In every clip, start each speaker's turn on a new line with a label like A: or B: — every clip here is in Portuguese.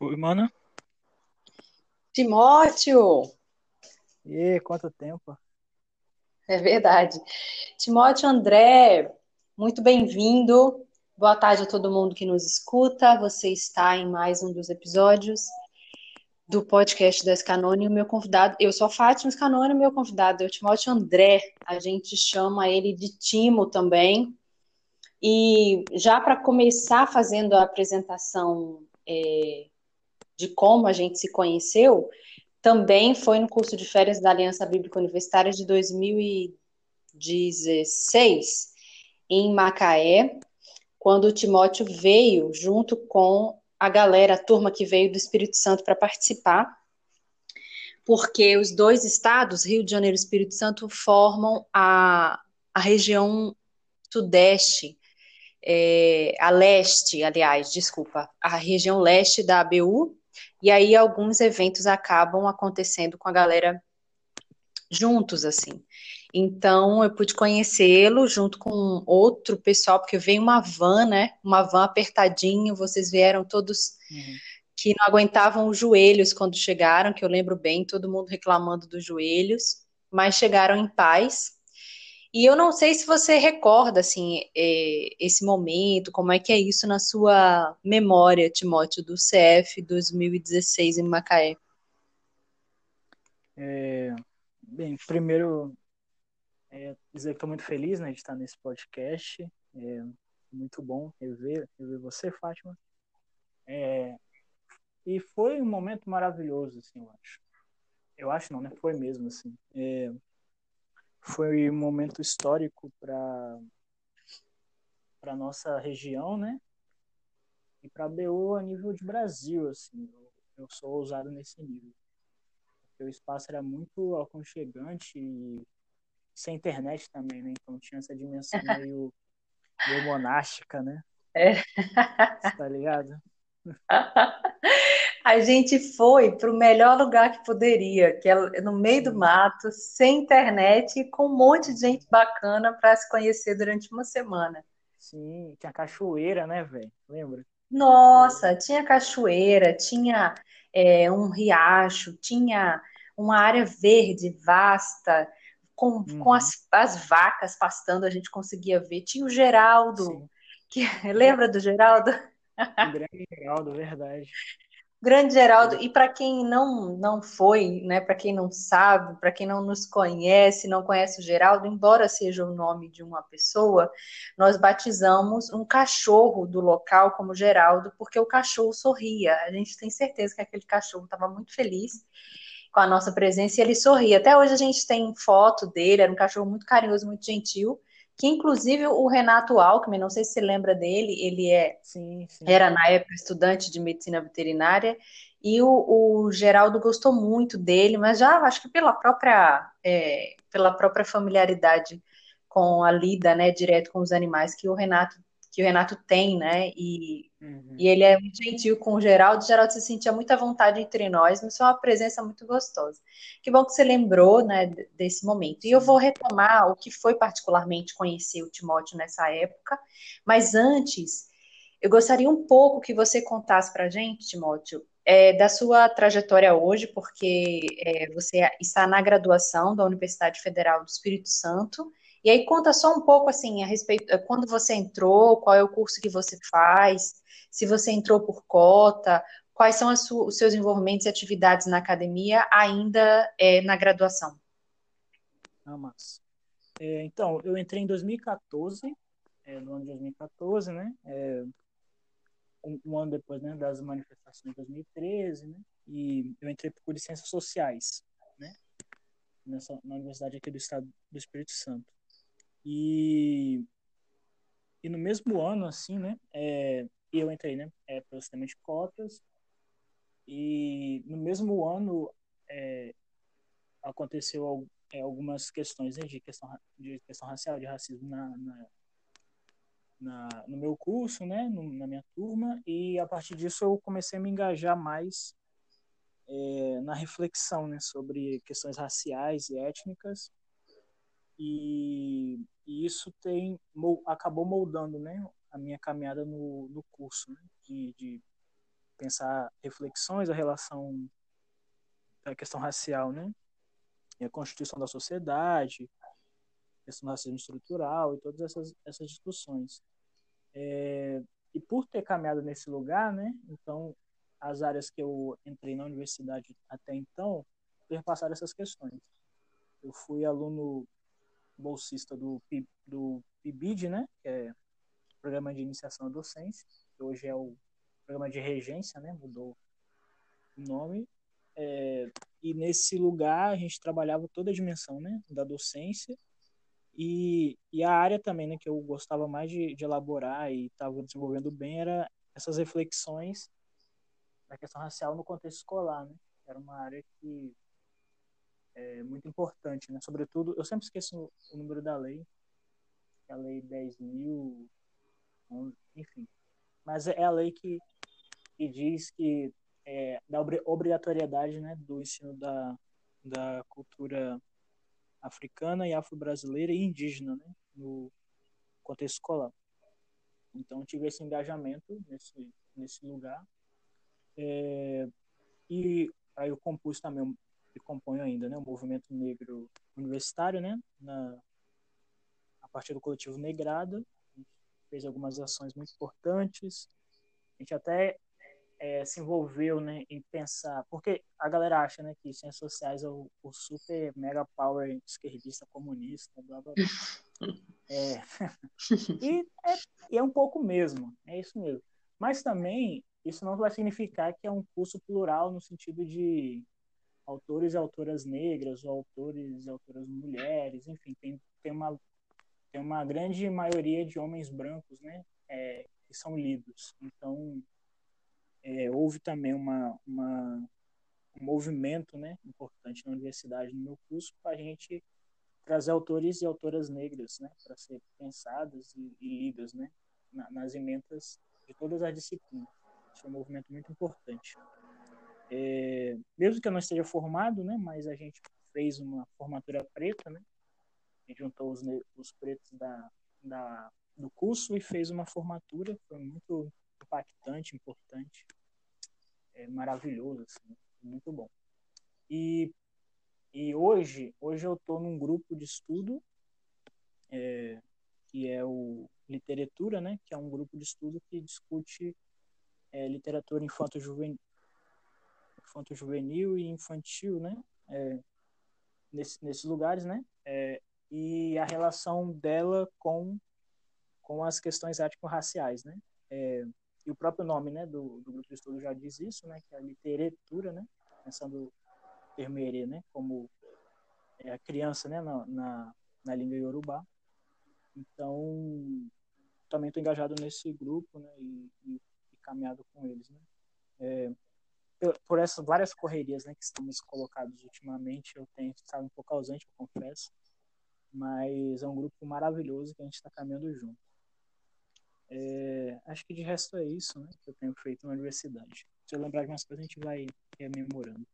A: Oi, mano.
B: Timóteo!
A: E quanto tempo?
B: É verdade. Timóteo André, muito bem-vindo. Boa tarde a todo mundo que nos escuta. Você está em mais um dos episódios do podcast da Scanone. O meu convidado, eu sou a Fátima Scanone, o meu convidado é o Timóteo André. A gente chama ele de Timo também. E já para começar fazendo a apresentação é, de como a gente se conheceu, também foi no curso de férias da Aliança Bíblica Universitária de 2016, em Macaé, quando o Timóteo veio junto com a galera, a turma que veio do Espírito Santo para participar, porque os dois estados, Rio de Janeiro e Espírito Santo, formam a, a região sudeste, é, a leste, aliás, desculpa, a região leste da ABU, e aí alguns eventos acabam acontecendo com a galera juntos, assim. Então eu pude conhecê-lo junto com outro pessoal, porque veio uma van, né? Uma van apertadinha, vocês vieram todos uhum. que não aguentavam os joelhos quando chegaram, que eu lembro bem, todo mundo reclamando dos joelhos, mas chegaram em paz. E eu não sei se você recorda, assim, é, esse momento, como é que é isso na sua memória, Timóteo, do CF 2016 em Macaé.
A: É, bem, primeiro, é, dizer que estou muito feliz né, de estar nesse podcast. É muito bom rever, rever você, Fátima. É, e foi um momento maravilhoso, assim, eu acho. Eu acho não, né? Foi mesmo, assim. É, foi um momento histórico para para nossa região, né? E para a BU a nível de Brasil, assim, eu, eu sou ousado nesse nível. Porque o espaço era muito aconchegante e sem internet também, né? Então tinha essa dimensão meio, meio monástica, né?
B: É.
A: Tá ligado?
B: A gente foi para o melhor lugar que poderia, que é no meio do mato, sem internet e com um monte de gente bacana para se conhecer durante uma semana.
A: Sim, tinha cachoeira, né, velho? Lembra?
B: Nossa, tinha cachoeira, tinha é, um riacho, tinha uma área verde vasta, com, uhum. com as, as, vacas pastando, a gente conseguia ver. Tinha o Geraldo, que lembra do Geraldo?
A: O grande Geraldo, verdade.
B: Grande Geraldo, e para quem não não foi, né, para quem não sabe, para quem não nos conhece, não conhece o Geraldo, embora seja o nome de uma pessoa, nós batizamos um cachorro do local como Geraldo, porque o cachorro sorria. A gente tem certeza que aquele cachorro estava muito feliz com a nossa presença e ele sorria. Até hoje a gente tem foto dele, era um cachorro muito carinhoso, muito gentil que inclusive o Renato Alckmin, não sei se você lembra dele, ele é
A: sim, sim.
B: era na época estudante de medicina veterinária e o, o, Geraldo gostou muito dele, mas já acho que pela própria é, pela própria familiaridade com a lida, né, direto com os animais que o Renato que o Renato tem, né? E, uhum. e ele é muito gentil com o Geraldo. O Geraldo se sentia muita vontade entre nós, mas foi uma presença muito gostosa. Que bom que você lembrou, né, desse momento. E eu vou retomar o que foi particularmente conhecer o Timóteo nessa época, mas antes, eu gostaria um pouco que você contasse para a gente, Timóteo, é, da sua trajetória hoje, porque é, você está na graduação da Universidade Federal do Espírito Santo e aí conta só um pouco assim a respeito eh, quando você entrou, qual é o curso que você faz, se você entrou por cota, quais são os seus envolvimentos e atividades na academia ainda é, na graduação.
A: Ah, mas. É, então, eu entrei em 2014, é, no ano de 2014, né? É, um, um, ano depois né, das manifestações de 2013, né? E eu entrei por licenças sociais, né? Nessa, na universidade aqui do estado do Espírito Santo. E, e no mesmo ano, assim, né, é, eu entrei, né, é, pelo sistema de cotas, e no mesmo ano é, aconteceu é, algumas questões né, de, questão, de questão racial, de racismo na, na, na no meu curso, né, no, na minha turma, e a partir disso eu comecei a me engajar mais é, na reflexão né, sobre questões raciais e étnicas, e, e isso tem acabou moldando né, a minha caminhada no, no curso, né, de, de pensar reflexões a relação da questão racial, né? E a constituição da sociedade, a questão do racismo estrutural e todas essas, essas discussões. É, e por ter caminhado nesse lugar, né? Então, as áreas que eu entrei na universidade até então, perpassaram essas questões. Eu fui aluno bolsista do, do PIBID, né? Que é Programa de Iniciação à Docência, que hoje é o Programa de Regência, né? Mudou o nome. É, e nesse lugar a gente trabalhava toda a dimensão, né? Da docência e, e a área também, né? Que eu gostava mais de, de elaborar e estava desenvolvendo bem era essas reflexões da questão racial no contexto escolar, né? Era uma área que é muito importante, né? Sobretudo, eu sempre esqueço o número da lei, é a lei 10.000, enfim. Mas é a lei que, que diz que é, da obrigatoriedade né, do ensino da, da cultura africana e afro-brasileira e indígena né, no contexto escolar. Então, tive esse engajamento nesse, nesse lugar. É, e aí eu compus também, e componho ainda, né, o movimento negro universitário, né, na, a partir do coletivo Negrada, fez algumas ações muito importantes. A gente até é, se envolveu né, em pensar, porque a galera acha né, que ciências sociais é o, o super mega power esquerdista comunista, blá blá blá. É. e, é, e é um pouco mesmo, é isso mesmo. Mas também isso não vai significar que é um curso plural no sentido de autores e autoras negras, ou autores e autoras mulheres, enfim, tem, tem uma tem uma grande maioria de homens brancos, né, é, que são lidos. Então, é, houve também uma, uma, um movimento, né, importante na universidade, no meu curso, para a gente trazer autores e autoras negras, né, para ser pensadas e, e lidas, né, na, nas emendas de todas as disciplinas. Isso é um movimento muito importante. É, mesmo que eu não esteja formado, né, mas a gente fez uma formatura preta, né, juntou os, os pretos da, da, do curso e fez uma formatura, foi muito impactante, importante, é maravilhoso, assim, muito bom. E, e hoje, hoje eu estou num grupo de estudo é, que é o Literatura, né, que é um grupo de estudo que discute é, literatura infanto-juvenil infanto -juvenil e infantil, né, é, nesse, nesses lugares, né, é, e a relação dela com, com as questões étnico-raciais, né? É, e o próprio nome né, do, do grupo de estudo já diz isso, né? Que é a literatura, né? Pensando erê, né? Como é a criança, né? Na, na, na língua iorubá. Então, também estou engajado nesse grupo, né? E, e, e caminhado com eles, né? É, por essas várias correrias né, que estamos colocados ultimamente, eu tenho estado um pouco ausente, eu confesso, mas é um grupo maravilhoso que a gente está caminhando junto. É, acho que de resto é isso né, que eu tenho feito na universidade. Se eu lembrar de umas coisas, a gente vai rememorando.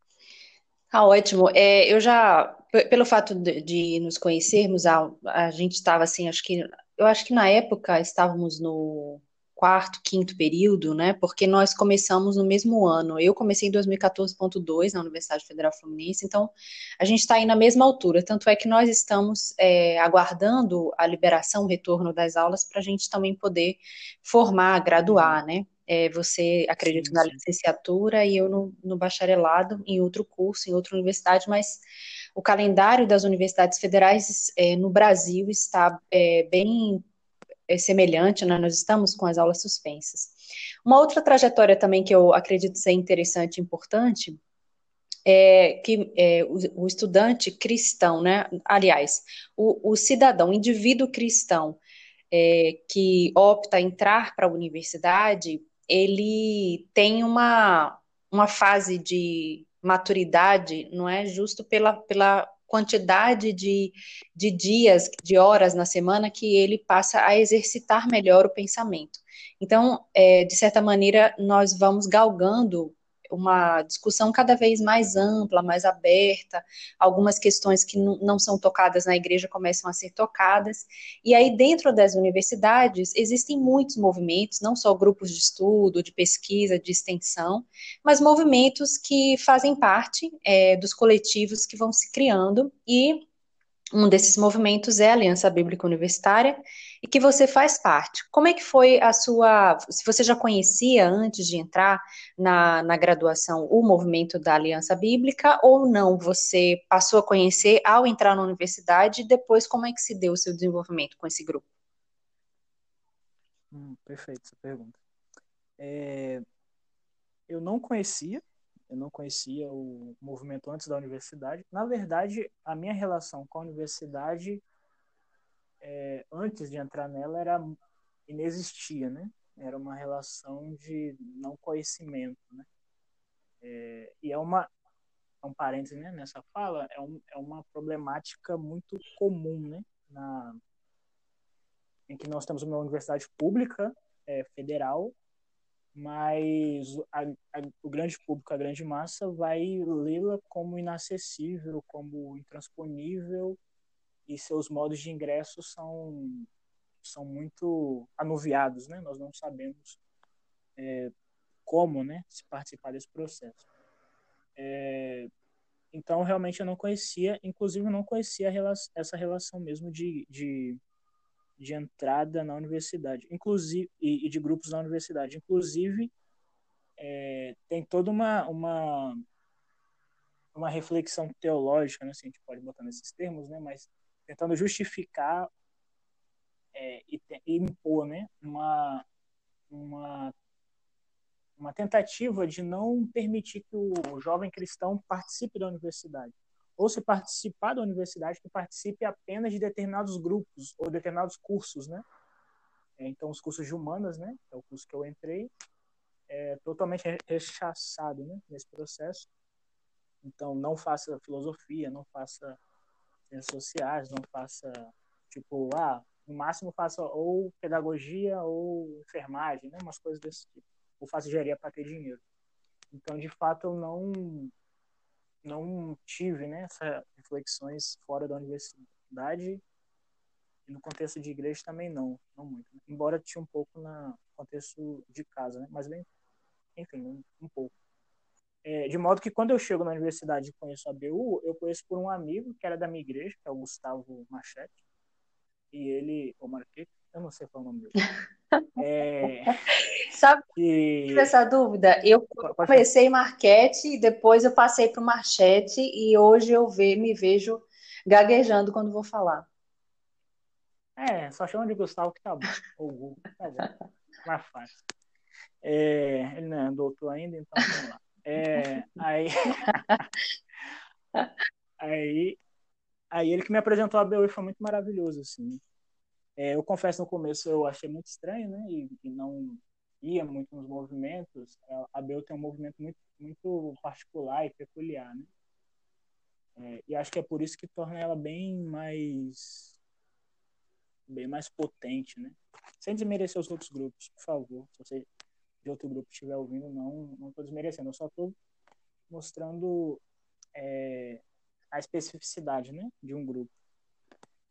B: Ah, ótimo. É, eu já, pelo fato de, de nos conhecermos, a, a gente estava assim, acho que, eu acho que na época estávamos no quarto, quinto período, né? Porque nós começamos no mesmo ano. Eu comecei em 2014.2 na Universidade Federal Fluminense, então a gente está aí na mesma altura. Tanto é que nós estamos é, aguardando a liberação, o retorno das aulas, para a gente também poder formar, graduar, né? É, você acredita na licenciatura e eu no, no bacharelado, em outro curso, em outra universidade, mas o calendário das universidades federais é, no Brasil está é, bem semelhante, né? nós estamos com as aulas suspensas. Uma outra trajetória também que eu acredito ser interessante e importante é que é, o, o, estudante cristão, né? aliás, o, o cidadão, o indivíduo cristão é, que opta a entrar para a universidade, ele tem uma, uma fase de maturidade, não é justo pela, pela quantidade de, de dias, de horas na semana que ele passa a exercitar melhor o pensamento. Então, é, de certa maneira, nós vamos galgando uma discussão cada vez mais ampla, mais aberta, algumas questões que não são tocadas na igreja começam a ser tocadas, e aí dentro das universidades existem muitos movimentos, não só grupos de estudo, de pesquisa, de extensão, mas movimentos que fazem parte é, dos coletivos que vão se criando, e um desses movimentos é a Aliança Bíblica Universitária e que você faz parte. Como é que foi a sua. Se você já conhecia antes de entrar na, na graduação o movimento da Aliança Bíblica ou não? Você passou a conhecer ao entrar na universidade e depois como é que se deu o seu desenvolvimento com esse grupo?
A: Hum, perfeito essa pergunta. É, eu não conhecia eu não conhecia o movimento antes da universidade. Na verdade, a minha relação com a universidade, é, antes de entrar nela, era inexistia, né? Era uma relação de não conhecimento, né? É, e é uma é um parênteses né, nessa fala, é, um, é uma problemática muito comum, né? Na, em que nós temos uma universidade pública, é, federal, mas a, a, o grande público, a grande massa, vai lê-la como inacessível, como intransponível, e seus modos de ingresso são, são muito anuviados, né? Nós não sabemos é, como né, se participar desse processo. É, então, realmente, eu não conhecia, inclusive, eu não conhecia essa relação mesmo de, de de entrada na universidade, inclusive e, e de grupos na universidade. Inclusive, é, tem toda uma, uma uma reflexão teológica, né, se a gente pode botar nesses termos, né, mas tentando justificar é, e, e, impor, né, uma uma uma tentativa de não permitir que o jovem cristão participe da universidade ou se participar da universidade, que participe apenas de determinados grupos ou determinados cursos, né? É, então, os cursos de humanas, né? É o curso que eu entrei, é totalmente rechaçado, né? Nesse processo. Então, não faça filosofia, não faça sociais, não faça, tipo, ah, no máximo faça ou pedagogia ou enfermagem, né? Umas coisas desse tipo. Ou faça engenharia para ter dinheiro. Então, de fato, eu não não tive né, essas reflexões fora da universidade e no contexto de igreja também não, não muito. Né? Embora tinha um pouco no contexto de casa, né? mas bem, enfim, um, um pouco. É, de modo que quando eu chego na universidade e conheço a BU, eu conheço por um amigo que era da minha igreja, que é o Gustavo Machete, e ele, o Marquete, eu não sei qual é o nome dele.
B: É, Sabe que... essa dúvida? Eu comecei Marquete e depois eu passei para o Marchete e hoje eu ve, me vejo gaguejando quando vou falar.
A: É, só chama de Gustavo que tá bom. Ou Google, tá bom. Mais fácil. É, ele não é doutor ainda, então vamos lá. É, aí, aí, aí ele que me apresentou a BU foi muito maravilhoso, assim. É, eu confesso no começo eu achei muito estranho, né? E, e não ia muito nos movimentos. A Bel tem um movimento muito, muito particular e peculiar, né? É, e acho que é por isso que torna ela bem mais bem mais potente, né? Sem desmerecer os outros grupos, por favor. Se você de outro grupo estiver ouvindo, não não estou desmerecendo. Eu só estou mostrando é, a especificidade, né, de um grupo.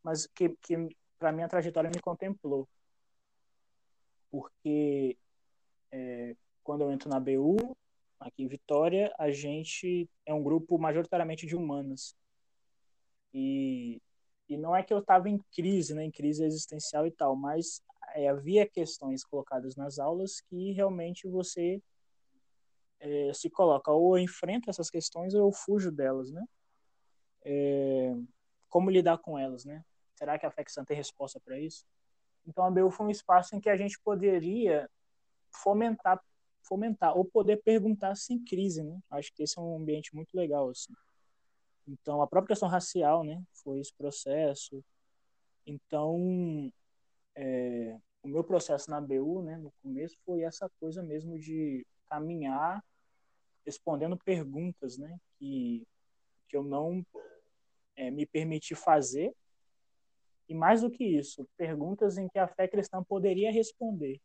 A: Mas que, que para mim a trajetória me contemplou. Porque é, quando eu entro na BU, aqui em Vitória, a gente é um grupo majoritariamente de humanas. E, e não é que eu estava em crise, né, em crise existencial e tal, mas é, havia questões colocadas nas aulas que realmente você é, se coloca ou eu enfrento essas questões ou fujo delas, né? É, como lidar com elas, né? Será que a FEXAN tem resposta para isso? Então, a BU foi um espaço em que a gente poderia fomentar, fomentar ou poder perguntar sem crise, né? Acho que esse é um ambiente muito legal, assim. Então, a própria questão racial, né? Foi esse processo. Então, é, o meu processo na BU, né? No começo foi essa coisa mesmo de caminhar respondendo perguntas, né? Que, que eu não é, me permiti fazer e mais do que isso, perguntas em que a fé cristã poderia responder.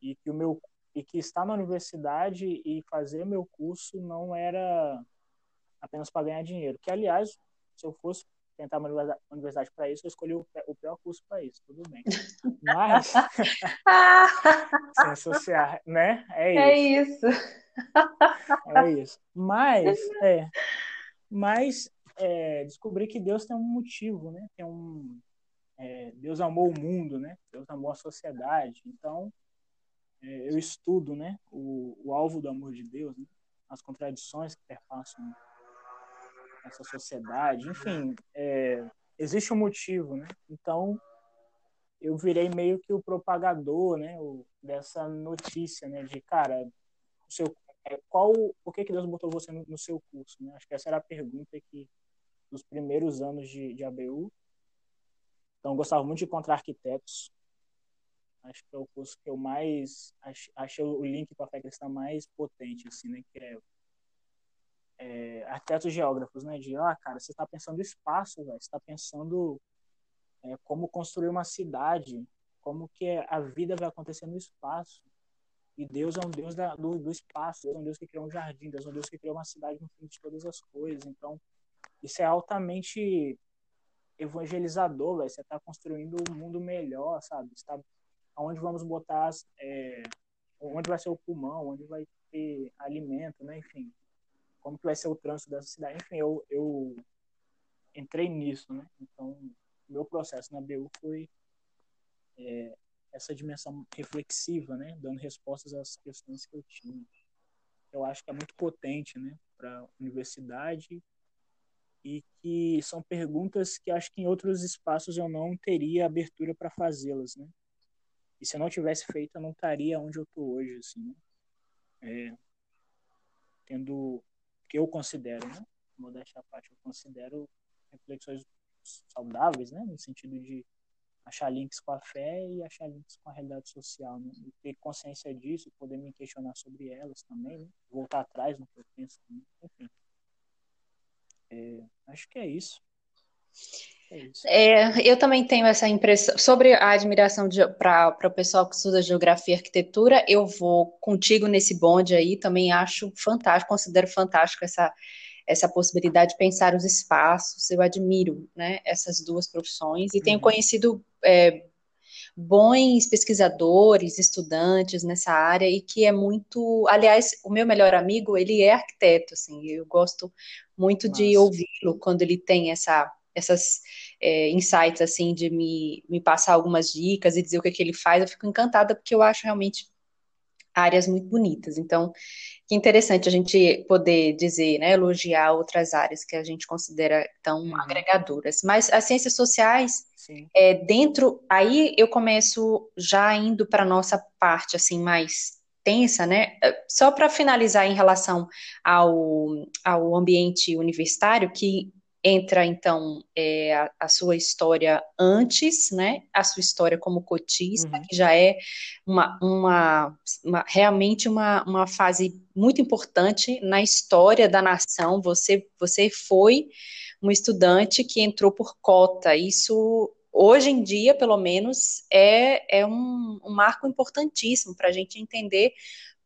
A: E que o meu e que estar na universidade e fazer meu curso não era apenas para ganhar dinheiro. Que, aliás, se eu fosse tentar uma universidade para isso, eu escolhi o, pior curso para isso, tudo bem. Mas, sem associar, né?
B: É isso.
A: É isso. É isso. Mas, é, mas é, descobri que Deus tem um motivo, né? Tem um, é, Deus amou o mundo, né? Deus amou a sociedade. Então, é, eu estudo, né? O, o, alvo do amor de Deus, né? as contradições que perpassam essa sociedade. Enfim, é, existe um motivo, né? Então, eu virei meio que o propagador, né? O, dessa notícia, né? De, cara, o seu, é, qual, por que, que Deus botou você no, no seu curso, né? Acho que essa era a pergunta que, dos primeiros anos de, de ABU, então, gostava muito de encontrar arquitetos. Acho que é o curso que eu mais achei o link para a fé cristã mais potente, assim, né? Que é, é arquitetos geógrafos, né? De, ah, cara, você está pensando espaço, velho. Você está pensando é, como construir uma cidade, como que a vida vai acontecer no espaço. E Deus é um Deus da, do, do espaço, Deus é um Deus que criou um jardim, Deus é um Deus que criou uma cidade no fim de todas as coisas. Então, isso é altamente evangelizador, véio. você está construindo um mundo melhor, sabe? Está onde vamos botar, é, onde vai ser o pulmão, onde vai ter alimento, né? Enfim, como que vai ser o trânsito dessa cidade. Enfim, eu, eu entrei nisso, né? Então, meu processo na BU foi é, essa dimensão reflexiva, né? Dando respostas às questões que eu tinha. Eu acho que é muito potente, né? Para a universidade e que são perguntas que acho que em outros espaços eu não teria abertura para fazê-las, né? E se eu não tivesse feito, eu não estaria onde eu estou hoje, assim, né? É, tendo que eu considero, né? Modéstia à parte, eu considero reflexões saudáveis, né? No sentido de achar links com a fé e achar links com a realidade social, né? E ter consciência disso, poder me questionar sobre elas também, né? Voltar atrás no que eu penso, também. enfim. É, acho que é isso.
B: É, é, eu também tenho essa impressão sobre a admiração para o pessoal que estuda geografia e arquitetura. Eu vou contigo nesse bonde aí, também acho fantástico, considero fantástico essa, essa possibilidade de pensar os espaços. Eu admiro né, essas duas profissões e uhum. tenho conhecido é, bons pesquisadores, estudantes nessa área e que é muito, aliás, o meu melhor amigo, ele é arquiteto, assim, eu gosto muito Nossa. de ouvi-lo quando ele tem essa, essas é, insights, assim, de me, me passar algumas dicas e dizer o que, é que ele faz, eu fico encantada porque eu acho realmente áreas muito bonitas. Então, que interessante a gente poder dizer, né, elogiar outras áreas que a gente considera tão uhum. agregadoras. Mas as ciências sociais, é, dentro, aí eu começo já indo para a nossa parte, assim, mais tensa, né? Só para finalizar em relação ao, ao ambiente universitário, que entra então é, a, a, sua história antes, né? A sua história como cotista, uhum. que já é uma, uma, uma, realmente uma, uma fase muito importante na história da nação. Você, você foi um estudante que entrou por cota. Isso hoje em dia, pelo menos, é, é um, um marco importantíssimo para a gente entender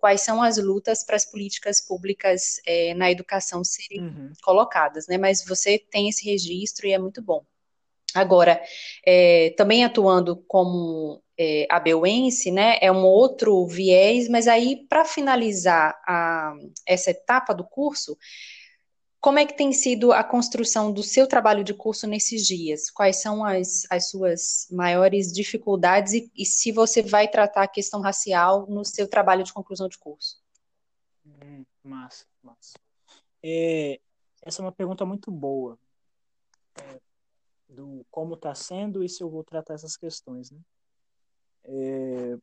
B: quais são as lutas para as políticas públicas é, na educação serem uhum. colocadas, né? Mas você tem esse registro e é muito bom. Agora, é, também atuando como é, abeuense, né, é um outro viés, mas aí, para finalizar a, essa etapa do curso, como é que tem sido a construção do seu trabalho de curso nesses dias? Quais são as, as suas maiores dificuldades e, e, se você vai tratar a questão racial no seu trabalho de conclusão de curso?
A: Hum, massa, massa. É, essa é uma pergunta muito boa. É, do como está sendo e se eu vou tratar essas questões, né? É,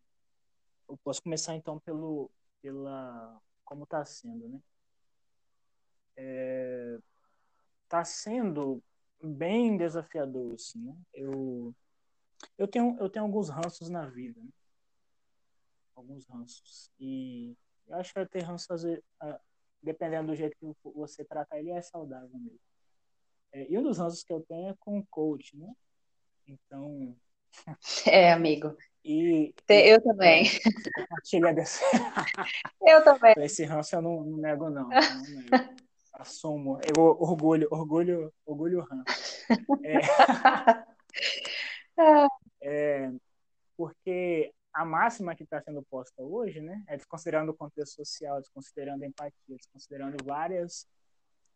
A: eu posso começar então pelo pela como está sendo, né? Está é, sendo bem desafiador, assim, né? Eu, eu, tenho, eu tenho alguns ranços na vida, né? Alguns ranços. E eu acho que ter ranço, dependendo do jeito que você tratar ele, é saudável mesmo. É, e um dos ranços que eu tenho é com o coach, né? Então...
B: É, amigo.
A: E,
B: eu também.
A: Compartilha desse.
B: eu também.
A: Esse ranço eu não, não nego, não. não nego. Assumo. Eu, orgulho, orgulho, orgulho ranço. É, é, porque a máxima que está sendo posta hoje, né, é desconsiderando o contexto social, desconsiderando a empatia, desconsiderando várias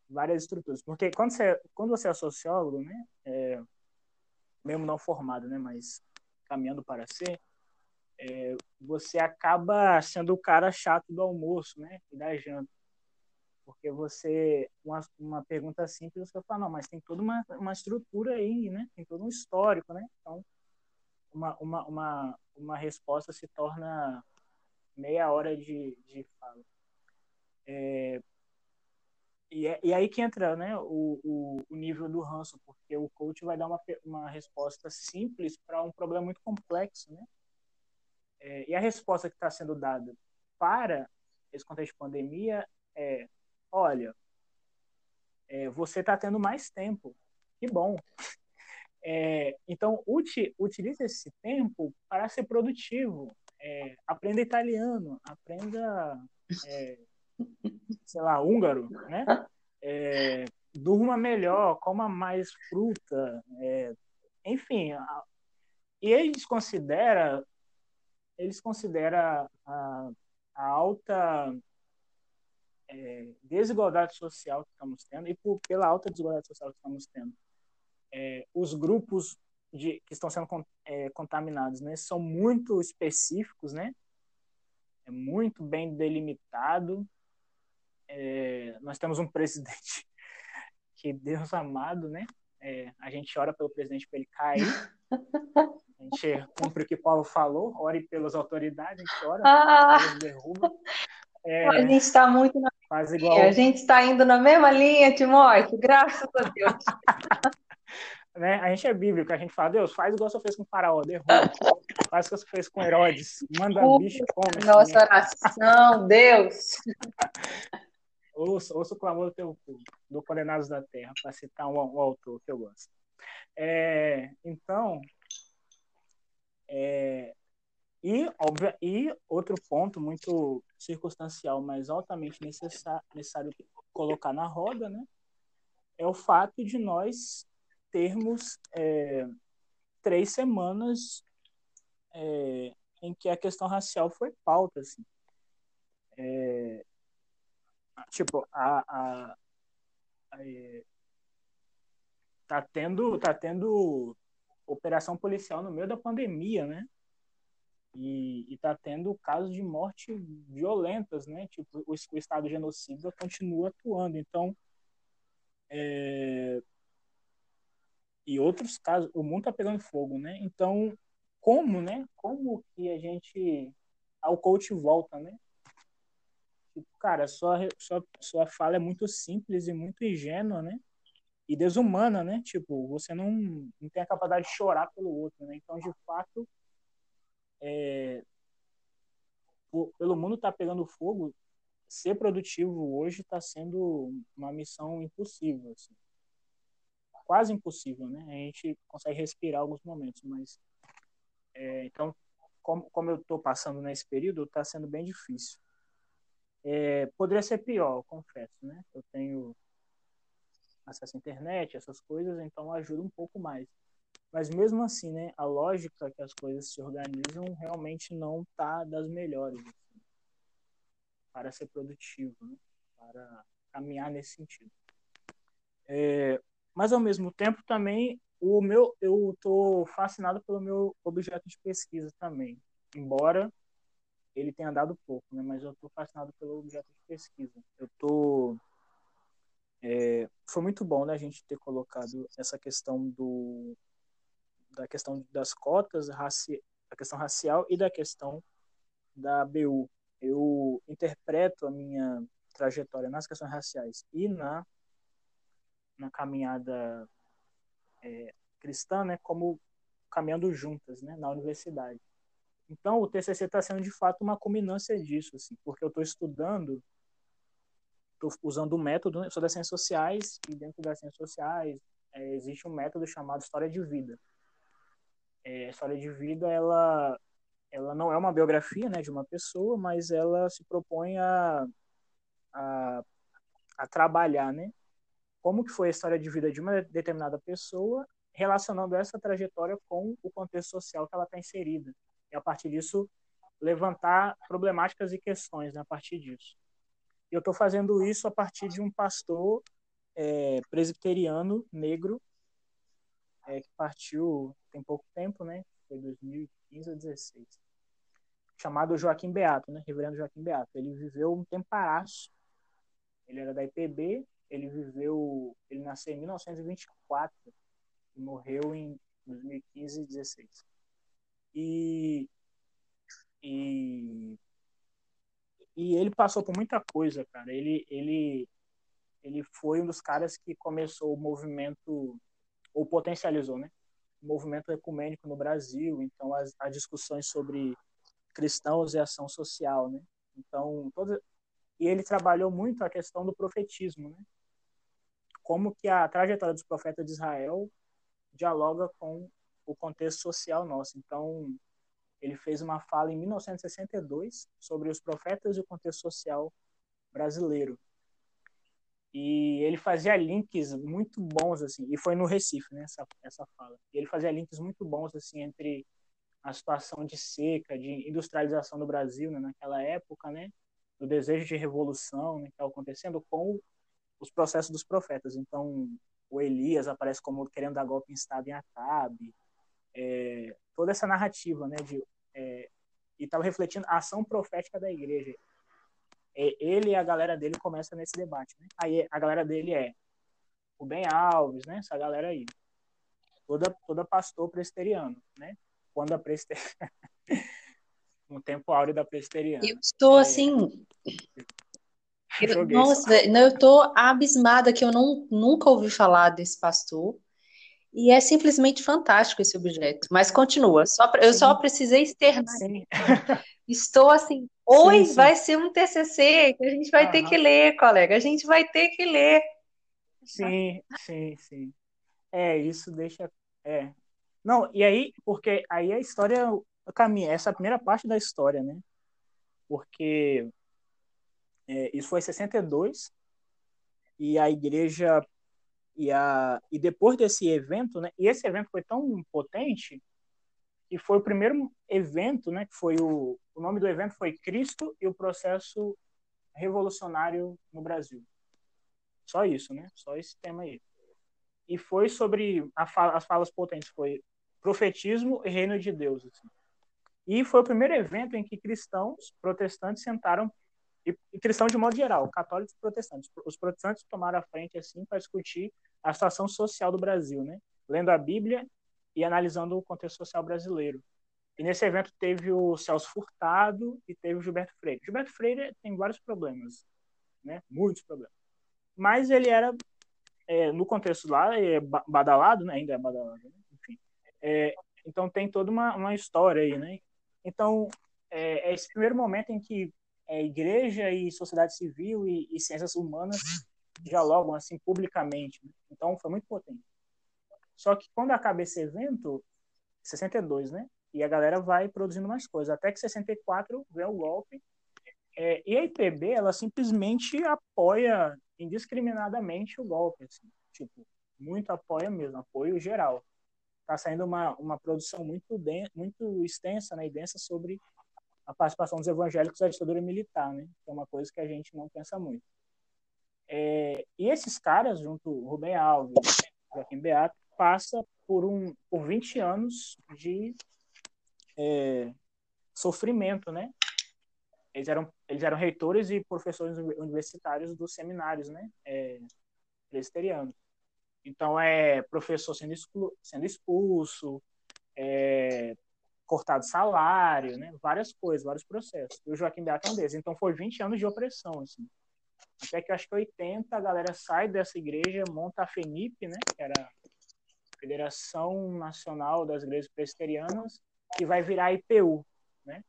A: várias estruturas. Porque quando você, quando você é sociólogo, né, é, mesmo não formado, né, mas caminhando para ser, é, você acaba sendo o cara chato do almoço, né, e da janta. Porque você, uma, uma pergunta simples, você fala, não, mas tem toda uma, uma estrutura aí, né, tem todo um histórico, né, então uma, uma, uma, uma resposta se torna meia hora de, de fala. É, e, é, e aí que entra né, o, o, o, nível do ranço, porque o coach vai dar uma, uma resposta simples para um problema muito complexo. Né? É, e a resposta que está sendo dada para esse contexto de pandemia é: olha, é, você está tendo mais tempo, que bom. É, então, utilize esse tempo para ser produtivo. É, aprenda italiano, aprenda, é, sei lá, húngaro, né? É, durma melhor, coma mais fruta, é, enfim. A, e eles consideram, eles consideram a, a alta é, desigualdade social que estamos tendo e por, pela alta desigualdade social que estamos tendo é, os grupos de, que estão sendo é, contaminados né, são muito específicos, né? É muito bem delimitado. É, nós temos um presidente que Deus amado, né? É, a gente ora pelo presidente para ele cair. A gente cumpre o que Paulo falou, ore pelas autoridades, a gente ora, ah, Deus derruba.
B: É, a gente está muito na
A: quase igual.
B: A gente está indo na mesma linha, Timóteo, graças a Deus.
A: né? A gente é bíblico, a gente fala, Deus, faz igual você fez com o faraó, derruba. Faz o que você fez com Herodes, manda bicho come.
B: Nossa oração, Deus.
A: ouça, ouça o clamor do teu do Condenados da Terra, para citar um, um, autor que eu gosto. É, então, é, e, óbvio, e outro ponto muito circunstancial, mas altamente necessário, colocar na roda, né? É o fato de nós termos é, três semanas é, em que a questão racial foi pauta, assim. É, tipo, a, a, a é, tá tendo tá tendo operação policial no meio da pandemia, né? E, e tá tendo casos de morte violentas, né? Tipo, o, o Estado genocida continua atuando. Então, é, e outros casos, o mundo está pegando fogo, né? Então, como, né? Como que a gente ao coach volta, né? Tipo, cara, sua, sua, sua fala é muito simples e muito ingênua, né? E desumana, né? Tipo, você não, não tem a capacidade de chorar pelo outro, né? Então, de fato, é, pelo mundo tá pegando fogo, ser produtivo hoje está sendo uma missão impossível, assim quase impossível, né? A gente consegue respirar alguns momentos, mas é, então, como, como eu estou passando nesse período, está sendo bem difícil. É, poderia ser pior, confesso, né? Eu tenho acesso à internet, essas coisas, então ajuda um pouco mais. Mas mesmo assim, né, a lógica que as coisas se organizam realmente não está das melhores assim, para ser produtivo, né? para caminhar nesse sentido. É, mas ao mesmo tempo também o meu eu estou fascinado pelo meu objeto de pesquisa também, embora ele tenha dado pouco, né? Mas eu estou fascinado pelo objeto de pesquisa. Eu tô é, foi muito bom, né, a gente ter colocado essa questão do da questão das cotas, raci, a questão racial e da questão da BU. Eu interpreto a minha trajetória nas questões raciais e na na caminhada é, cristã, né, como caminhando juntas, né, na universidade. Então, o TCC está sendo de fato uma culminância disso, assim, porque eu estou estudando, estou usando um método, né, eu sou das ciências sociais e dentro das ciências sociais é, existe um método chamado história de vida. É, a história de vida ela ela não é uma biografia né, de uma pessoa, mas ela se propõe a, a, a trabalhar né, como que foi a história de vida de uma determinada pessoa, relacionando essa trajetória com o contexto social que ela está inserida. E, a partir disso, levantar problemáticas e questões né, a partir disso. Eu estou fazendo isso a partir de um pastor é, presbiteriano negro é, que partiu tem pouco tempo, né? Foi 2015 ou 2016. Chamado Joaquim Beato, né? Reverendo Joaquim Beato. Ele viveu um temparaço. Ele era da IPB. Ele viveu. Ele nasceu em 1924 e morreu em 2015 e 2016. E e, e ele passou por muita coisa, cara. Ele, ele, ele foi um dos caras que começou o movimento, ou potencializou, né? O movimento ecumênico no Brasil. Então, as, as discussões sobre cristãos e ação social, né? Então, toda, e ele trabalhou muito a questão do profetismo, né? Como que a trajetória dos profetas de Israel dialoga com o contexto social nosso. Então, ele fez uma fala em 1962 sobre os profetas e o contexto social brasileiro. E ele fazia links muito bons assim, e foi no Recife, né, essa, essa fala. E ele fazia links muito bons assim entre a situação de seca, de industrialização do Brasil né, naquela época, né, do desejo de revolução né, que estava acontecendo com os processos dos profetas. Então, o Elias aparece como querendo dar golpe em Estado em Acabe, é, toda essa narrativa, né, de é, e estava refletindo a ação profética da igreja. É, ele e a galera dele começam nesse debate, né? Aí a galera dele é o Ben Alves, né? Essa galera aí, toda toda pastor presteriano, né? Quando a prester no tempo áureo da presteriana.
B: Eu estou é... assim. Eu, nossa, eu estou abismada que eu não, nunca ouvi falar desse pastor. E é simplesmente fantástico esse objeto. Mas continua. Só, eu só precisei externar. Estou assim. Oi, sim, vai ser um TCC que a gente vai ter que ler, colega. A gente vai ter que ler.
A: Sim, sim, sim. É, isso deixa. É. Não, e aí, porque aí a história caminha, essa é a primeira parte da história, né? Porque é, isso foi em 62 e a igreja e, a, e depois desse evento, né, e esse evento foi tão potente que foi o primeiro evento, né, que foi o, o nome do evento foi Cristo e o processo revolucionário no Brasil. Só isso, né? Só esse tema aí. E foi sobre fala, as falas potentes, foi profetismo e reino de Deus. Assim. E foi o primeiro evento em que cristãos protestantes sentaram e, e cristãos de modo geral, católicos e protestantes. Os protestantes tomaram a frente assim para discutir a situação social do Brasil, né? Lendo a Bíblia e analisando o contexto social brasileiro. E nesse evento teve o Celso Furtado e teve o Gilberto Freire. Gilberto Freire tem vários problemas, né? Muitos problemas. Mas ele era, é, no contexto lá, é badalado, né? Ainda é badalado, né? enfim. É, então tem toda uma, uma história aí, né? Então, é, é esse primeiro momento em que é, igreja e sociedade civil e, e, ciências humanas dialogam assim publicamente. Né? Então foi muito potente. Só que quando acaba esse evento, 62, né? E a galera vai produzindo mais coisas. Até que 64 vem o golpe. É, e a IPB, ela simplesmente apoia indiscriminadamente o golpe. Assim, tipo, muito apoia mesmo, apoio geral. Tá saindo uma, uma produção muito, muito extensa né, e densa sobre a participação dos evangélicos na ditadura militar, né? Que é uma coisa que a gente não pensa muito. É, e esses caras, junto Rubem Alves, Joaquim Beato, passa por um por 20 anos de é, sofrimento, né? Eles eram eles eram reitores e professores universitários dos seminários, né? É, presbiterianos. Então é professor sendo, exclu, sendo expulso, é, cortado salário, né? Várias coisas, vários processos. E o Joaquim Beato é um. Então foi 20 anos de opressão, assim. Até que acho que 80 a galera sai dessa igreja, monta a FENIP, né? Que era a Federação Nacional das Igrejas Presbiterianas, que vai virar IPU, né?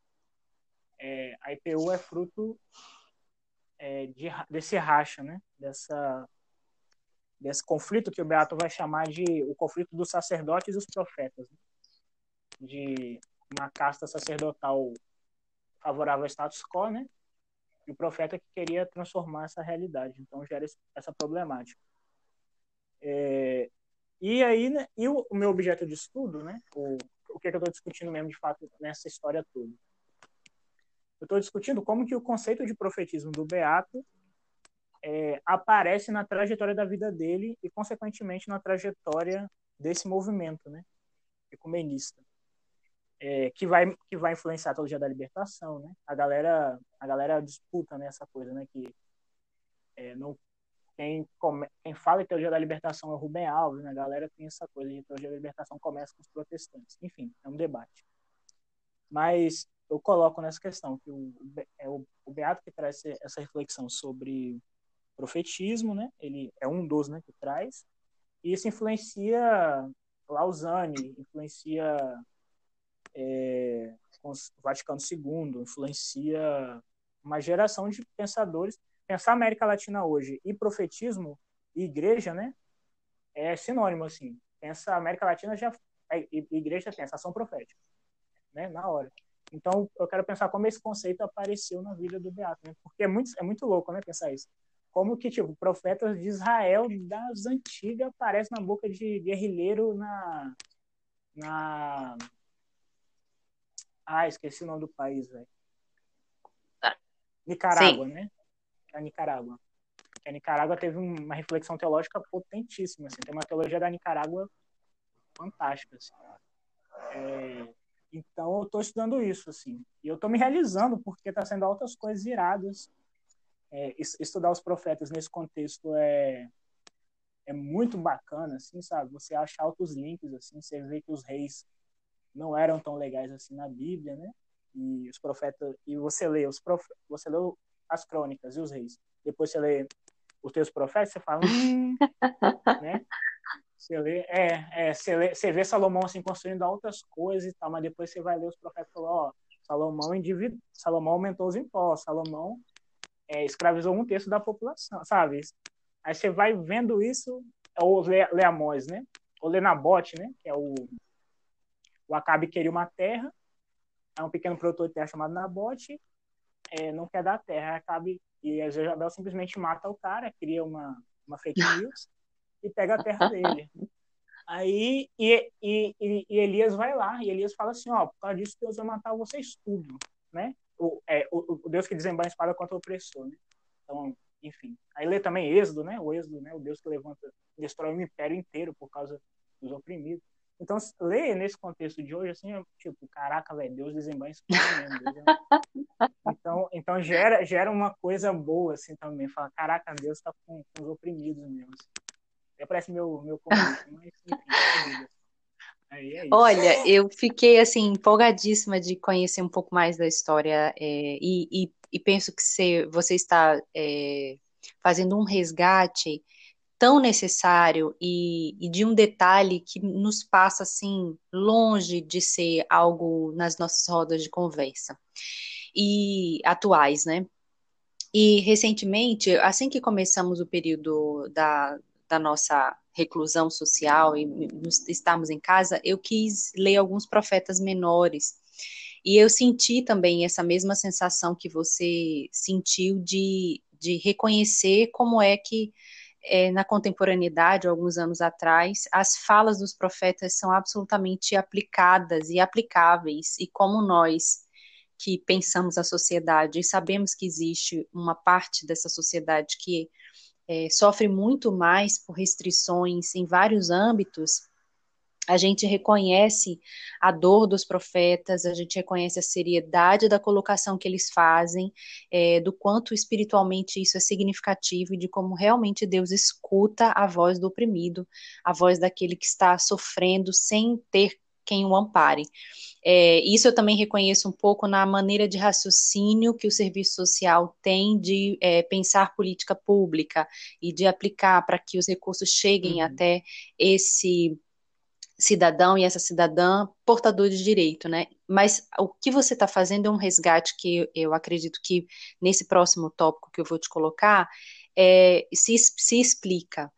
A: É, a IPU é fruto é, de, desse racha, né? Dessa desse conflito que o Beato vai chamar de o conflito dos sacerdotes e os profetas. Né? de uma casta sacerdotal favorável ao status quo, né? E o profeta que queria transformar essa realidade. Então gera essa problemática. É, e aí, né, e o, o, meu objeto de estudo, né? O que, é que eu estou discutindo mesmo de fato nessa história toda? Eu estou discutindo como que o conceito de profetismo do Beato é, aparece na trajetória da vida dele e, consequentemente, na trajetória desse movimento, né? Ecumenista é, que vai que vai influenciar a teologia da libertação, né? A galera a galera disputa né, coisa, né? Que é, não quem, come, quem fala em teologia da libertação é o Rubem Alves, né? A galera tem essa coisa de teologia da libertação começa com os protestantes. Enfim, é um debate. Mas eu coloco nessa questão que o, é o, o Beato que traz essa reflexão sobre profetismo, né? Ele é um dos, né, que traz. E isso influencia Lausanne, influencia é, Vaticano II, influencia uma geração de pensadores. Pensar América Latina hoje e profetismo e igreja, né? É sinônimo, assim. Pensa América Latina já é, igreja tem essa ação profética, né? Na hora. Então, eu quero pensar como esse conceito apareceu na vida do Beato, né? Porque é muito, é muito louco, né? Pensar isso. Como que, tipo, profetas de Israel das antigas aparecem na boca de guerrilheiro na, na ah, esqueci o nome do país, velho. Ah, Nicarágua, Sim. né? A Nicarágua. A Nicarágua teve uma reflexão teológica potentíssima. Assim. Tem uma teologia da Nicarágua fantástica. Assim. É, então, eu estou estudando isso. Assim. E eu estou me realizando, porque está sendo altas coisas iradas. É, estudar os profetas nesse contexto é, é muito bacana, assim, sabe? Você acha altos links, assim, você vê que os reis não eram tão legais assim na Bíblia, né? E os profetas e você lê os prof, você lê as crônicas e os reis. Depois você lê os teus profetas, você fala, hum, né? Você lê, é, é, você, lê, você vê Salomão assim construindo outras coisas e tal, mas depois você vai ler os profetas e fala, ó, Salomão indivíduo, Salomão aumentou os impostos, Salomão é, escravizou um terço da população, sabe? Aí você vai vendo isso, ou lê, lê Amós, né? Ou lê Nabote, né? Que é o o Acabe queria uma terra, é um pequeno produtor de terra chamado Nabote, é, não quer dar terra, Acabe e a Jezabel simplesmente mata o cara, cria uma, uma fake news e pega a terra dele. Aí, e, e, e, Elias vai lá, e Elias fala assim, ó, por causa disso Deus vai matar vocês tudo, né? O, é, o, o Deus que desembanha a espada contra o opressor, né? Então, enfim. Aí lê também Êxodo, né? O Êxodo, né? O Deus que levanta, destrói o império inteiro por causa dos oprimidos. Então, ler nesse contexto de hoje, assim, é, tipo, caraca, velho, Deus desembanha isso mesmo. Deus é... então, então gera, gera uma coisa boa, assim, também. Fala, caraca, Deus tá com, com os oprimidos mesmo. Assim. É, parece meu, meu começo, mas, enfim, é
B: Olha, eu fiquei assim empolgadíssima de conhecer um pouco mais da história é, e, e, e, penso que se, você está é, fazendo um resgate tão necessário e, e, de um detalhe que nos passa assim longe de ser algo nas nossas rodas de conversa e atuais, né? E recentemente, assim que começamos o período da, da nossa reclusão social e estamos em casa, eu quis ler alguns profetas menores. E eu senti também essa mesma sensação que você sentiu de, de reconhecer como é que é, na contemporaneidade, alguns anos atrás, as falas dos profetas são absolutamente aplicadas e aplicáveis, e como nós que pensamos a sociedade e sabemos que existe uma parte dessa sociedade que é, sofre muito mais por restrições em vários âmbitos, a gente reconhece a dor dos profetas, a gente reconhece a seriedade da colocação que eles fazem, é, do quanto espiritualmente isso é significativo e de como realmente Deus escuta a voz do oprimido, a voz daquele que está sofrendo sem ter quem o ampare. É, isso eu também reconheço um pouco na maneira de raciocínio que o serviço social tem de é, pensar política pública e de aplicar para que os recursos cheguem uhum. até esse cidadão e essa cidadã portador de direito, né? Mas o que você está fazendo é um resgate que eu acredito que nesse próximo tópico que eu vou te colocar é, se, se explica.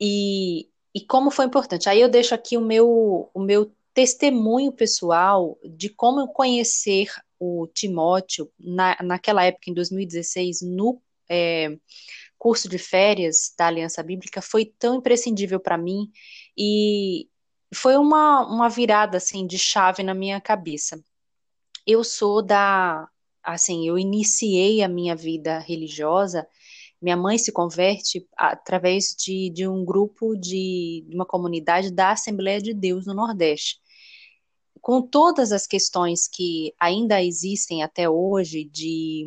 B: E, e como foi importante. Aí eu deixo aqui o meu, o meu testemunho pessoal de como eu conhecer o Timóteo na, naquela época, em 2016, no é, curso de férias da Aliança Bíblica, foi tão imprescindível para mim e foi uma, uma virada assim de chave na minha cabeça. Eu sou da assim, eu iniciei a minha vida religiosa minha mãe se converte através de, de um grupo de, de uma comunidade da Assembleia de Deus no Nordeste. Com todas as questões que ainda existem até hoje de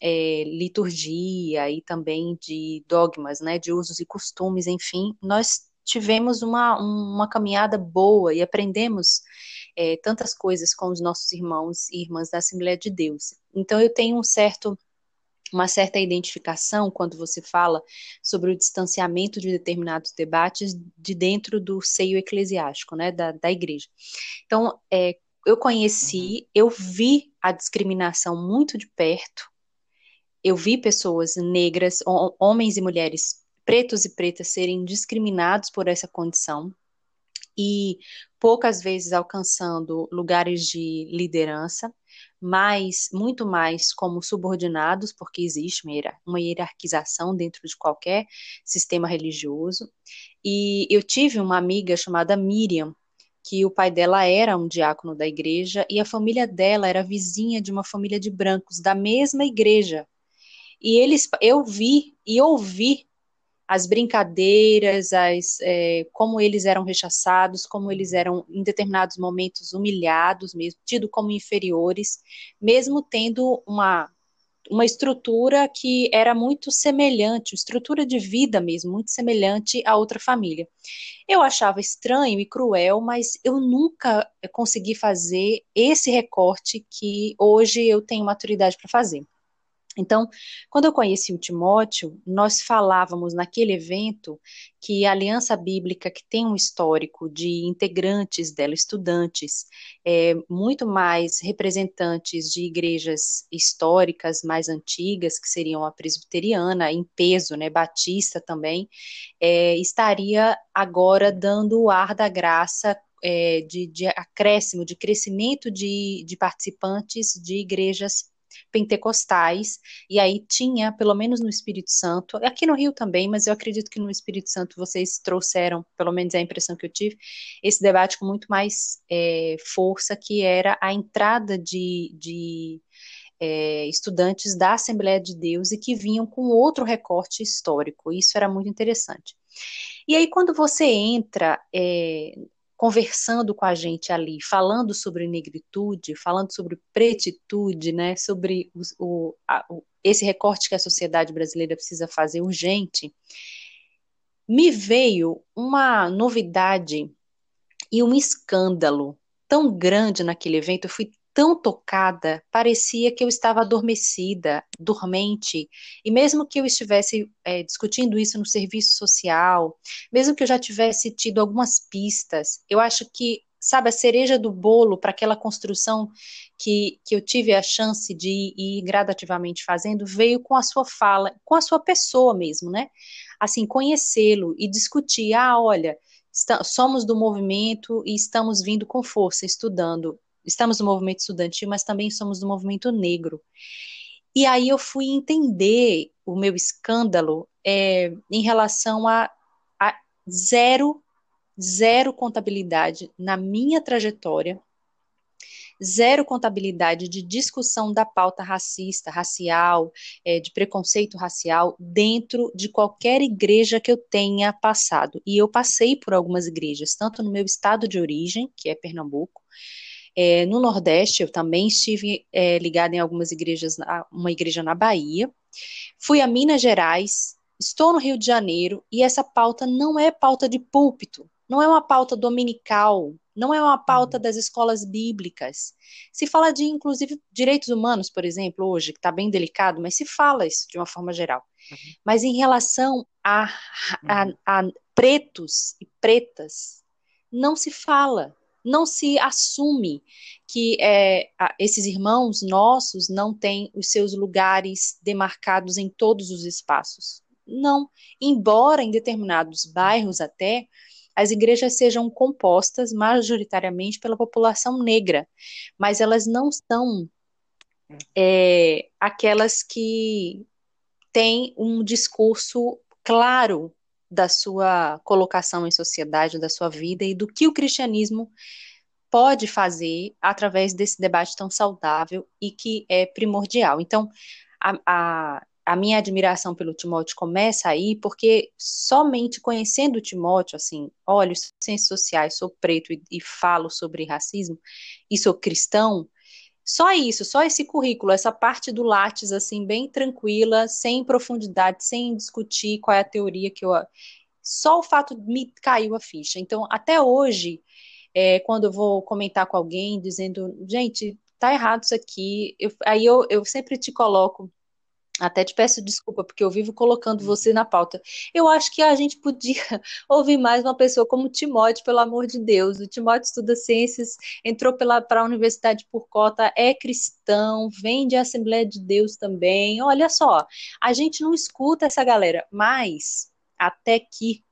B: é, liturgia e também de dogmas, né, de usos e costumes, enfim, nós tivemos uma, uma caminhada boa e aprendemos é, tantas coisas com os nossos irmãos e irmãs da Assembleia de Deus. Então eu tenho um certo uma certa identificação quando você fala sobre o distanciamento de determinados debates de dentro do seio eclesiástico, né, da, da igreja. Então, é, eu conheci, uhum. eu vi a discriminação muito de perto, eu vi pessoas negras, homens e mulheres pretos e pretas serem discriminados por essa condição e poucas vezes alcançando lugares de liderança mais, muito mais como subordinados, porque existe uma hierarquização dentro de qualquer sistema religioso. E eu tive uma amiga chamada Miriam, que o pai dela era um diácono da igreja e a família dela era vizinha de uma família de brancos da mesma igreja. E eles, eu vi e ouvi as brincadeiras, as, é, como eles eram rechaçados, como eles eram, em determinados momentos, humilhados mesmo, tido como inferiores, mesmo tendo uma, uma estrutura que era muito semelhante, estrutura de vida mesmo, muito semelhante a outra família. Eu achava estranho e cruel, mas eu nunca consegui fazer esse recorte que hoje eu tenho maturidade para fazer. Então, quando eu conheci o Timóteo, nós falávamos naquele evento que a Aliança Bíblica, que tem um histórico de integrantes dela, estudantes, é, muito mais representantes de igrejas históricas mais antigas, que seriam a presbiteriana, em peso, né, batista também, é, estaria agora dando o ar da graça é, de, de, acréscimo, de crescimento de, de participantes de igrejas pentecostais, e aí tinha, pelo menos no Espírito Santo, aqui no Rio também, mas eu acredito que no Espírito Santo vocês trouxeram, pelo menos é a impressão que eu tive, esse debate com muito mais é, força, que era a entrada de, de é, estudantes da Assembleia de Deus e que vinham com outro recorte histórico. Isso era muito interessante. E aí, quando você entra é, conversando com a gente ali, falando sobre negritude, falando sobre pretitude, né, sobre o, o, a, o, esse recorte que a sociedade brasileira precisa fazer urgente, me veio uma novidade e um escândalo tão grande naquele evento. Eu fui tão tocada, parecia que eu estava adormecida, dormente, e mesmo que eu estivesse é, discutindo isso no serviço social, mesmo que eu já tivesse tido algumas pistas, eu acho que, sabe, a cereja do bolo para aquela construção que, que eu tive a chance de ir gradativamente fazendo, veio com a sua fala, com a sua pessoa mesmo, né? Assim, conhecê-lo e discutir, ah, olha, somos do movimento e estamos vindo com força, estudando estamos no movimento estudantil, mas também somos do movimento negro. E aí eu fui entender o meu escândalo é, em relação a, a zero, zero contabilidade na minha trajetória, zero contabilidade de discussão da pauta racista, racial, é, de preconceito racial dentro de qualquer igreja que eu tenha passado. E eu passei por algumas igrejas, tanto no meu estado de origem, que é Pernambuco, é, no Nordeste, eu também estive é, ligada em algumas igrejas, uma igreja na Bahia. Fui a Minas Gerais, estou no Rio de Janeiro e essa pauta não é pauta de púlpito, não é uma pauta dominical, não é uma pauta uhum. das escolas bíblicas. Se fala de, inclusive, direitos humanos, por exemplo, hoje, que está bem delicado, mas se fala isso de uma forma geral. Uhum. Mas em relação a, a, uhum. a pretos e pretas, não se fala não se assume que é, esses irmãos nossos não têm os seus lugares demarcados em todos os espaços. Não, embora em determinados bairros até as igrejas sejam compostas majoritariamente pela população negra, mas elas não são é, aquelas que têm um discurso claro da sua colocação em sociedade, da sua vida e do que o cristianismo pode fazer através desse debate tão saudável e que é primordial. Então, a, a, a minha admiração pelo Timóteo começa aí, porque somente conhecendo o Timóteo, assim, olho ciências sociais, sou preto e, e falo sobre racismo, e sou cristão, só isso, só esse currículo, essa parte do Lattes, assim, bem tranquila, sem profundidade, sem discutir qual é a teoria que eu. Só o fato me caiu a ficha. Então, até hoje, é, quando eu vou comentar com alguém dizendo, gente, tá errado isso aqui, eu, aí eu, eu sempre te coloco até te peço desculpa, porque eu vivo colocando você na pauta. Eu acho que a gente podia ouvir mais uma pessoa como Timóteo, pelo amor de Deus. O Timóteo estuda ciências, entrou para a universidade por cota, é cristão, vem de Assembleia de Deus também. Olha só, a gente não escuta essa galera, mas até que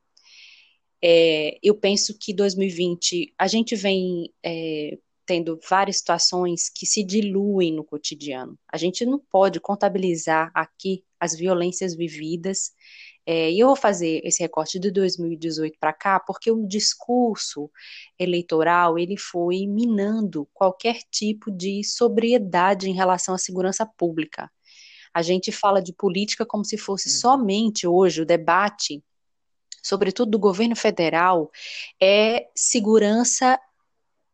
B: é, eu penso que 2020 a gente vem é, tendo várias situações que se diluem no cotidiano. A gente não pode contabilizar aqui as violências vividas. É, e eu vou fazer esse recorte de 2018 para cá, porque o discurso eleitoral ele foi minando qualquer tipo de sobriedade em relação à segurança pública. A gente fala de política como se fosse uhum. somente hoje o debate, sobretudo do governo federal, é segurança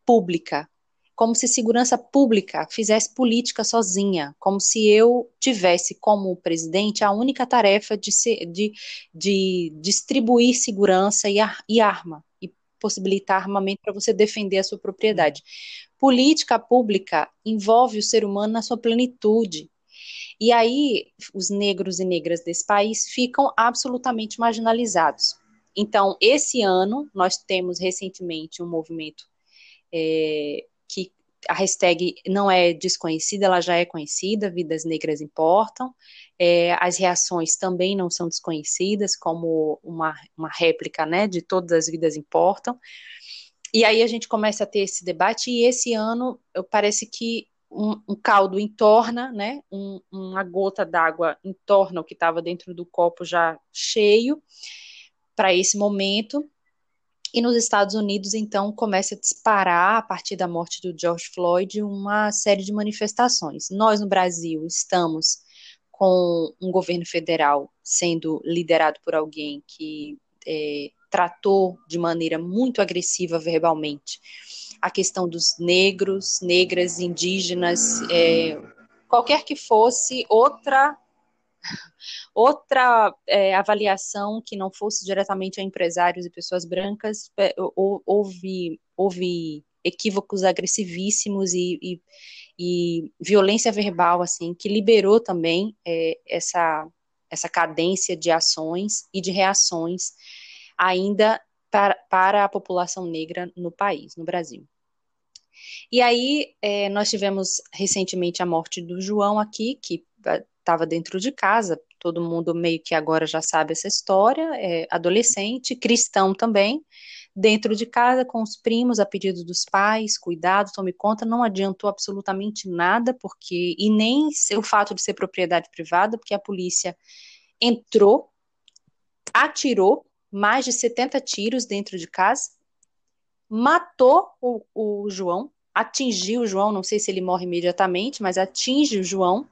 B: pública, como se segurança pública fizesse política sozinha, como se eu tivesse como presidente a única tarefa de, de, de distribuir segurança e, ar, e arma, e possibilitar armamento para você defender a sua propriedade. Política pública envolve o ser humano na sua plenitude. E aí, os negros e negras desse país ficam absolutamente marginalizados. Então, esse ano, nós temos recentemente um movimento é, a hashtag não é desconhecida, ela já é conhecida, Vidas Negras Importam. É, as reações também não são desconhecidas, como uma, uma réplica né, de Todas as Vidas Importam. E aí a gente começa a ter esse debate, e esse ano parece que um, um caldo entorna, né, um, uma gota d'água entorna o que estava dentro do copo já cheio para esse momento, e nos Estados Unidos, então, começa a disparar, a partir da morte do George Floyd, uma série de manifestações. Nós, no Brasil, estamos com um governo federal sendo liderado por alguém que é, tratou de maneira muito agressiva verbalmente a questão dos negros, negras, indígenas, é, qualquer que fosse outra Outra é, avaliação que não fosse diretamente a empresários e pessoas brancas, é, houve, houve equívocos agressivíssimos e, e, e, violência verbal, assim, que liberou também é, essa, essa cadência de ações e de reações ainda para, para a população negra no país, no Brasil. E aí, é, nós tivemos recentemente a morte do João aqui, que estava dentro de casa, todo mundo meio que agora já sabe essa história, é adolescente, cristão também, dentro de casa com os primos a pedido dos pais, cuidado, tome conta, não adiantou absolutamente nada, porque e nem o fato de ser propriedade privada, porque a polícia entrou, atirou mais de 70 tiros dentro de casa, matou o, o João, atingiu o João, não sei se ele morre imediatamente, mas atinge o João,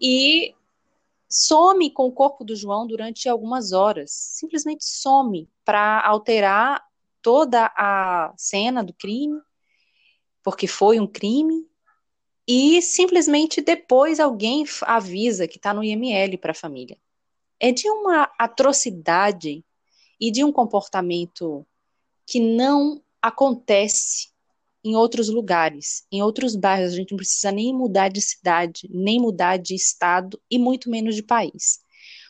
B: e some com o corpo do João durante algumas horas, simplesmente some para alterar toda a cena do crime, porque foi um crime, e simplesmente depois alguém avisa que está no IML para a família. É de uma atrocidade e de um comportamento que não acontece em outros lugares, em outros bairros. A gente não precisa nem mudar de cidade, nem mudar de estado e muito menos de país.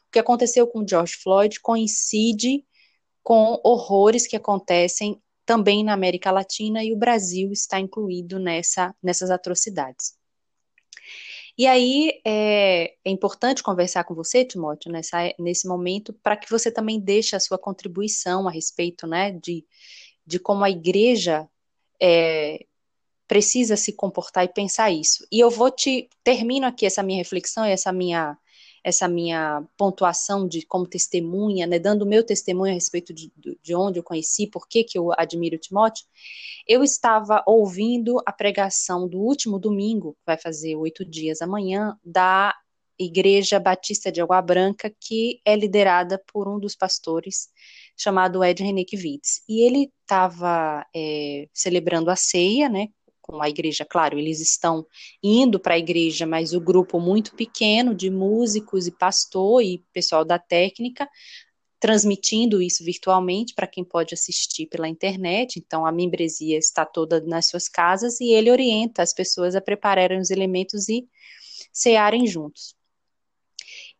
B: O que aconteceu com George Floyd coincide com horrores que acontecem também na América Latina e o Brasil está incluído nessa, nessas atrocidades. E aí é, é importante conversar com você, Timóteo, nessa, nesse momento, para que você também deixe a sua contribuição a respeito né, de, de como a igreja é, precisa se comportar e pensar isso. E eu vou te termino aqui essa minha reflexão e essa minha essa minha pontuação de como testemunha, né, dando o meu testemunho a respeito de, de onde eu conheci, por que, que eu admiro Timóteo, eu estava ouvindo a pregação do último domingo, vai fazer oito dias amanhã, da Igreja Batista de Água Branca, que é liderada por um dos pastores chamado Ed Renick Witz. E ele estava é, celebrando a ceia, né, com a igreja, claro, eles estão indo para a igreja, mas o grupo muito pequeno de músicos e pastor e pessoal da técnica, transmitindo isso virtualmente para quem pode assistir pela internet. Então, a membresia está toda nas suas casas e ele orienta as pessoas a prepararem os elementos e cearem juntos.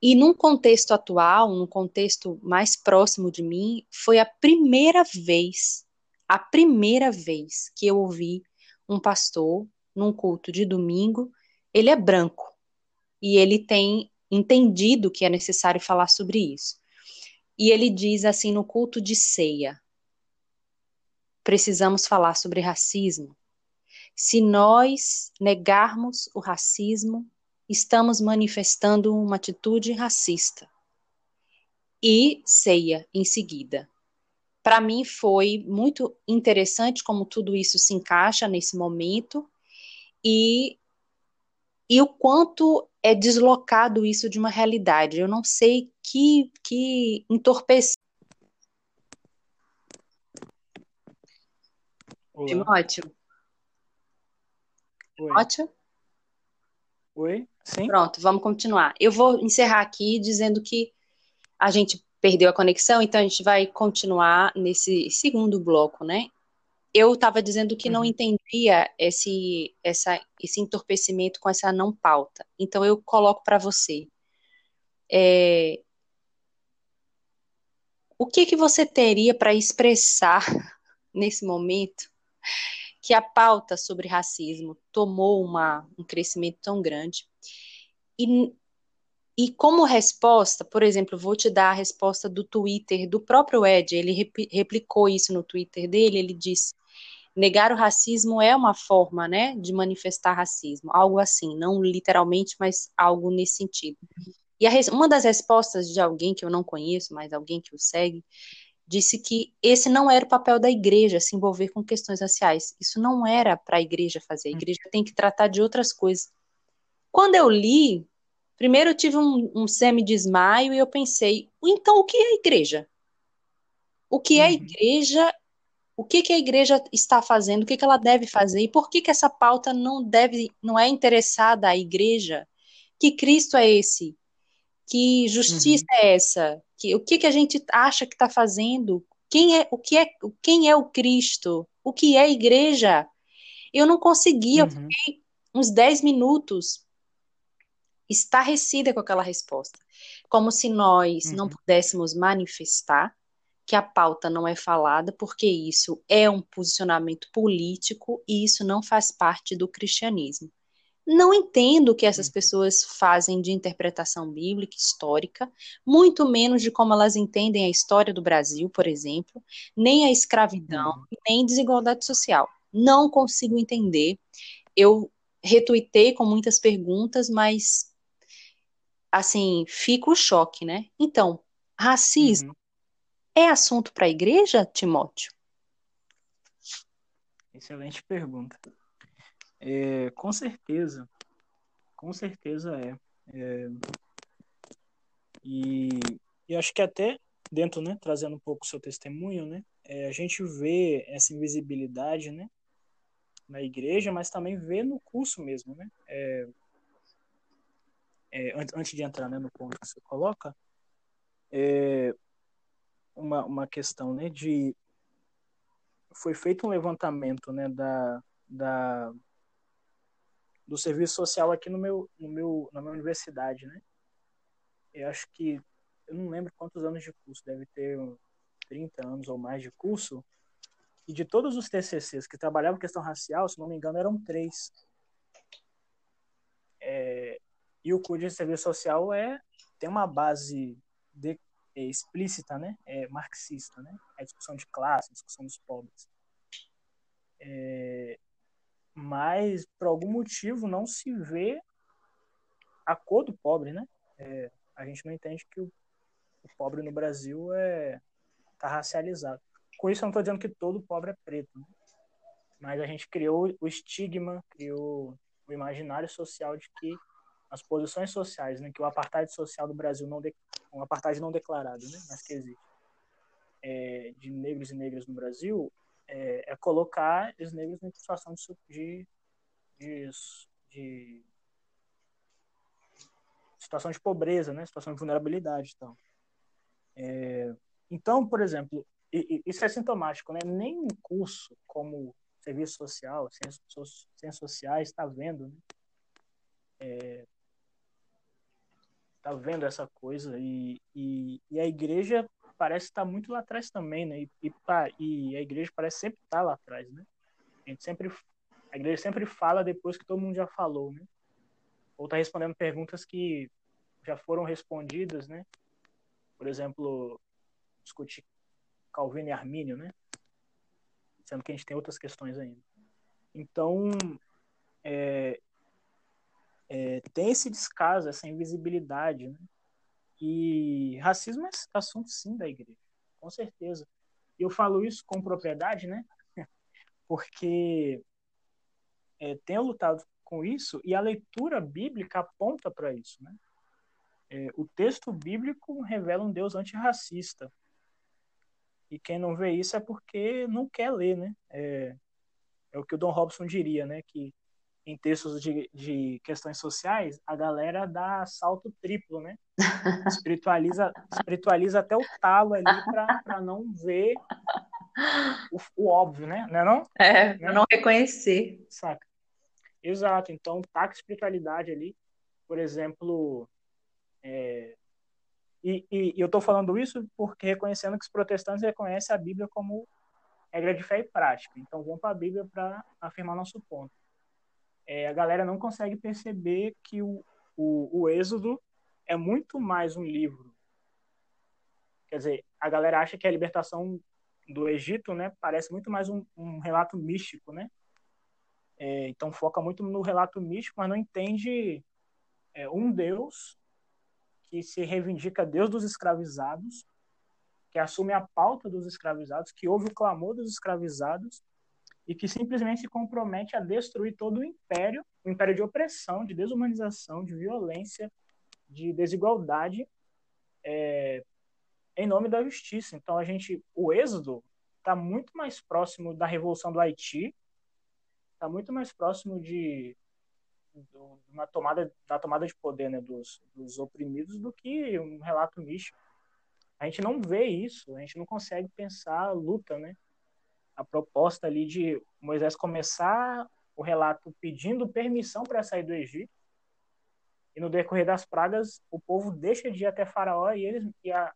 B: E num contexto atual, num contexto mais próximo de mim, foi a primeira vez, a primeira vez que eu ouvi um pastor num culto de domingo, ele é branco e ele tem entendido que é necessário falar sobre isso. E ele diz assim no culto de ceia: precisamos falar sobre racismo. Se nós negarmos o racismo, estamos manifestando uma atitude racista. E ceia em seguida para mim foi muito interessante como tudo isso se encaixa nesse momento e, e o quanto é deslocado isso de uma realidade. Eu não sei que, que entorpeceu. Timóteo.
A: Oi.
B: Timóteo?
A: Oi, sim.
B: Pronto, vamos continuar. Eu vou encerrar aqui dizendo que a gente perdeu a conexão, então a gente vai continuar nesse segundo bloco, né? Eu estava dizendo que uhum. não entendia esse, essa, esse entorpecimento com essa não pauta. Então eu coloco para você. É, o que, que você teria para expressar nesse momento que a pauta sobre racismo tomou uma, um crescimento tão grande. E e como resposta, por exemplo, vou te dar a resposta do Twitter do próprio Ed, ele replicou isso no Twitter dele, ele disse: negar o racismo é uma forma, né, de manifestar racismo, algo assim, não literalmente, mas algo nesse sentido. E a, uma das respostas de alguém que eu não conheço, mas alguém que o segue, disse que esse não era o papel da igreja se envolver com questões raciais. Isso não era para a igreja fazer. A igreja tem que tratar de outras coisas. Quando eu li, Primeiro eu tive um, um semi-desmaio e eu pensei, então o que é a igreja? O que é a uhum. igreja? O que, que a igreja está fazendo? O que, que ela deve fazer? E por que, que essa pauta não deve, não é interessada à igreja? Que Cristo é esse? Que justiça uhum. é essa? Que, o que, que a gente acha que está fazendo? Quem é o que é quem é o Cristo? O que é a igreja? Eu não conseguia, uhum. eu fiquei uns 10 minutos estarrecida com aquela resposta. Como se nós uhum. não pudéssemos manifestar que a pauta não é falada, porque isso é um posicionamento político e isso não faz parte do cristianismo. Não entendo o que essas uhum. pessoas fazem de interpretação bíblica, histórica, muito menos de como elas entendem a história do Brasil, por exemplo, nem a escravidão, uhum. nem desigualdade social. Não consigo entender. Eu retuitei com muitas perguntas, mas assim, fica o choque, né? Então, racismo uhum. é assunto para a igreja, Timóteo?
A: Excelente pergunta. É, com certeza, com certeza é. é e, e acho que até dentro, né, trazendo um pouco o seu testemunho, né, é, a gente vê essa invisibilidade, né, na igreja, mas também vê no curso mesmo, né. É, é, antes de entrar né, no ponto que você coloca, é uma, uma questão né, de. Foi feito um levantamento né, da, da, do serviço social aqui no meu, no meu, na minha universidade. Né? Eu acho que. Eu não lembro quantos anos de curso, deve ter 30 anos ou mais de curso. E de todos os TCCs que trabalhavam questão racial, se não me engano, eram três. É, e o CUD de serviço social é tem uma base de, é, explícita, né? É marxista, né? A discussão de classe, discussão dos pobres. É, mas por algum motivo não se vê a cor do pobre, né? É, a gente não entende que o, o pobre no Brasil é tá racializado. Com isso eu não estou dizendo que todo pobre é preto, né? mas a gente criou o estigma, criou o imaginário social de que as posições sociais, né, que o apartheid social do Brasil não de, um apartheid não declarado, né, mas que existe, é, de negros e negras no Brasil, é, é, colocar os negros em situação de, de, de, situação de pobreza, né, situação de vulnerabilidade, então. É, então, por exemplo, isso é sintomático, né? Nem um curso como serviço social, ciências sociais, está vendo, né? É, tá vendo essa coisa e, e, e, a igreja parece estar tá muito lá atrás também, né? E, e, e a igreja parece sempre estar tá lá atrás, né? A gente sempre a igreja sempre fala depois que todo mundo já falou, né? Ou está respondendo perguntas que já foram respondidas, né? Por exemplo, discutir Calvino e Armínio, né? sendo que a gente tem outras questões ainda. Então, é, é, tem esse descaso, essa invisibilidade, né? E racismo é assunto, sim, da igreja, com certeza. Eu falo isso com propriedade, né? Porque é, tenho lutado com isso e a leitura bíblica aponta para isso, né? É, o texto bíblico revela um Deus antirracista, e quem não vê isso é porque não quer ler, né? É, é o que o Don Robson diria, né? Que em textos de, de questões sociais, a galera dá salto triplo, né? Espiritualiza, espiritualiza até o talo ali para não ver o, o, óbvio, né? Não é não?
B: É, né? não reconhecer.
A: Saca? Exato. Então, taca espiritualidade ali. Por exemplo, é, e, e, e eu estou falando isso porque reconhecendo que os protestantes reconhecem a Bíblia como regra de fé e prática. Então, vão para a Bíblia para afirmar nosso ponto. É, a galera não consegue perceber que o, o, o Êxodo é muito mais um livro. Quer dizer, a galera acha que a libertação do Egito, né, parece muito mais um, um relato místico, né? É, então foca muito no relato místico, mas não entende é, um Deus que se reivindica Deus dos escravizados, que assume a pauta dos escravizados, que ouve o clamor dos escravizados e que simplesmente se compromete a destruir todo o império, o império de opressão, de desumanização, de violência, de desigualdade, é, em nome da justiça. Então a gente, o êxodo está muito mais próximo da revolução do Haiti, está muito mais próximo de do, uma tomada da tomada de poder né, dos, dos oprimidos do que um relato místico. A gente não vê isso, a gente não consegue pensar a luta, né? A proposta ali de Moisés começar o relato pedindo permissão para sair do Egito e no decorrer das pragas o povo deixa de ir até Faraó e eles e, a,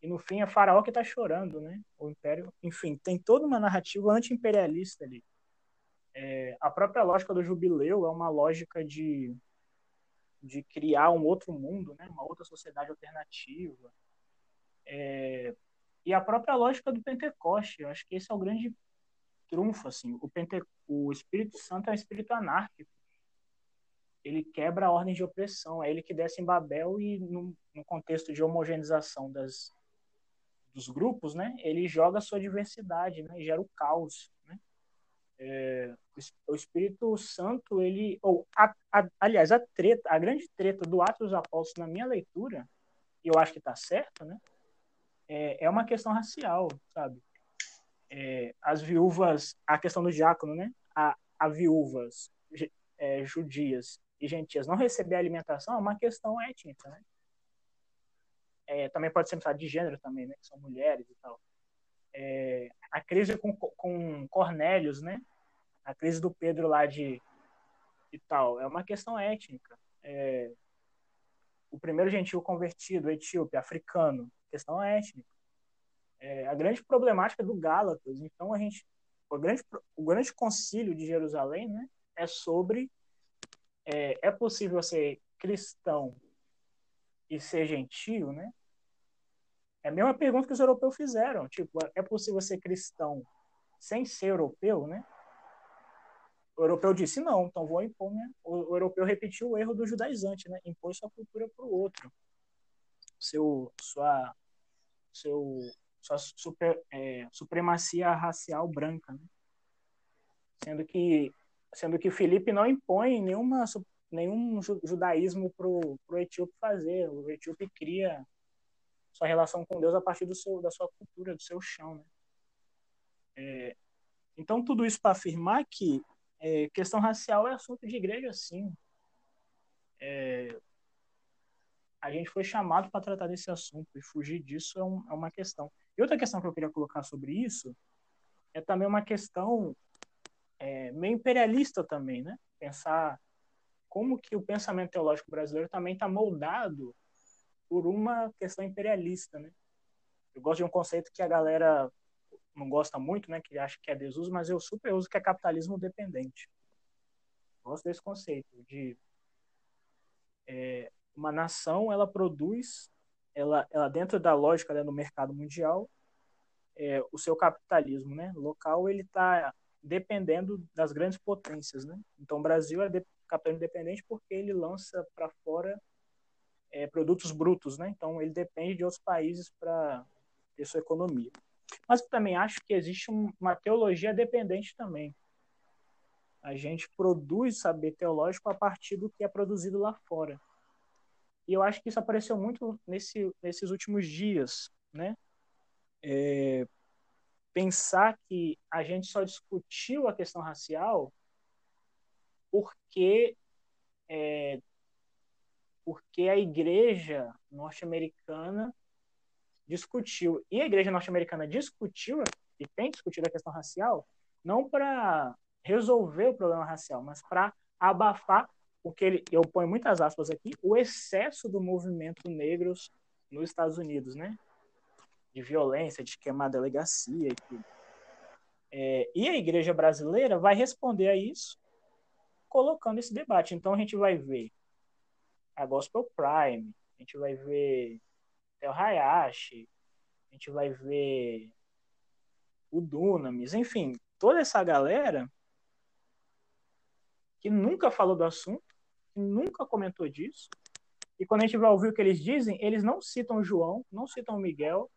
A: e no fim é Faraó que está chorando, né? O império, enfim, tem toda uma narrativa anti-imperialista ali. É, a própria lógica do jubileu é uma lógica de, de criar um outro mundo, né? uma outra sociedade alternativa. É, e a própria lógica do Pentecoste, eu acho que esse é o grande trunfo. Assim. O, Pente, o Espírito Santo é um espírito anárquico. Ele quebra a ordem de opressão. É ele que desce em Babel e, no, no contexto de homogeneização das, dos grupos, né, ele joga a sua diversidade, né, e gera o caos. Né? É, o Espírito Santo, ele, ou a, a, aliás, a treta, a grande treta do Atos dos Apóstolos na minha leitura, e eu acho que está certo, né? É, é, uma questão racial, sabe? É, as viúvas, a questão do diácono, né? A, a viúvas é, judias e gentias não receber alimentação é uma questão étnica, né? É, também pode ser de gênero também, né? Que são mulheres e tal. É, a crise com, com Cornélios, né? a crise do Pedro lá de e tal, é uma questão étnica. É, o primeiro gentil convertido, etíope, africano, questão étnica. É, a grande problemática do Gálatas, então a gente, o grande, o grande concílio de Jerusalém, né, é sobre é, é possível você cristão e ser gentio, né? É a mesma pergunta que os europeus fizeram. Tipo, é possível ser cristão sem ser europeu, né? O europeu disse não, então vou impor minha... o, europeu repetiu o erro do judaizante, né? Impôs sua cultura para o outro, seu, sua, seu, sua super, é, supremacia racial branca, né? Sendo que, sendo que Felipe não impõe nenhuma, nenhum judaísmo para o etíope fazer. O etíope cria sua relação com Deus a partir do seu, da sua cultura, do seu chão, né? É, então, tudo isso para afirmar que é, questão racial é assunto de igreja, sim. É, a gente foi chamado para tratar desse assunto e fugir disso é, um, é, uma questão. E outra questão que eu queria colocar sobre isso é também uma questão é, meio imperialista também, né? Pensar como que o pensamento teológico brasileiro também está moldado por uma questão imperialista, né? Eu gosto de um conceito que a galera não gosta muito, né, que acha que é desuso, mas eu super uso que é capitalismo dependente. Gosto desse conceito de é, uma nação, ela produz, ela, ela dentro da lógica né, do mercado mundial, é, o seu capitalismo, né, local, ele está dependendo das grandes potências, né. Então, o Brasil é de, capitalismo porque ele lança para fora é, produtos brutos, né. Então, ele depende de outros países para ter sua economia. Mas também acho que existe uma teologia dependente também. A gente produz saber teológico a partir do que é produzido lá fora. E eu acho que isso apareceu muito nesse, nesses últimos dias, né? É, pensar que a gente só discutiu a questão racial porque é, porque a igreja norte-americana discutiu, e a igreja norte-americana discutiu e tem discutido a questão racial, não para resolver o problema racial, mas para abafar o que ele, eu ponho muitas aspas aqui, o excesso do movimento negros nos Estados Unidos, né? De violência, de queimar delegacia e tudo. É, e a igreja brasileira vai responder a isso colocando esse debate. Então a gente vai ver a Gospel Prime, a gente vai ver o Hayashi, a gente vai ver o Dunamis, enfim, toda essa galera que nunca falou do assunto, nunca comentou disso, e quando a gente vai ouvir o que eles dizem, eles não citam João, não citam Miguel,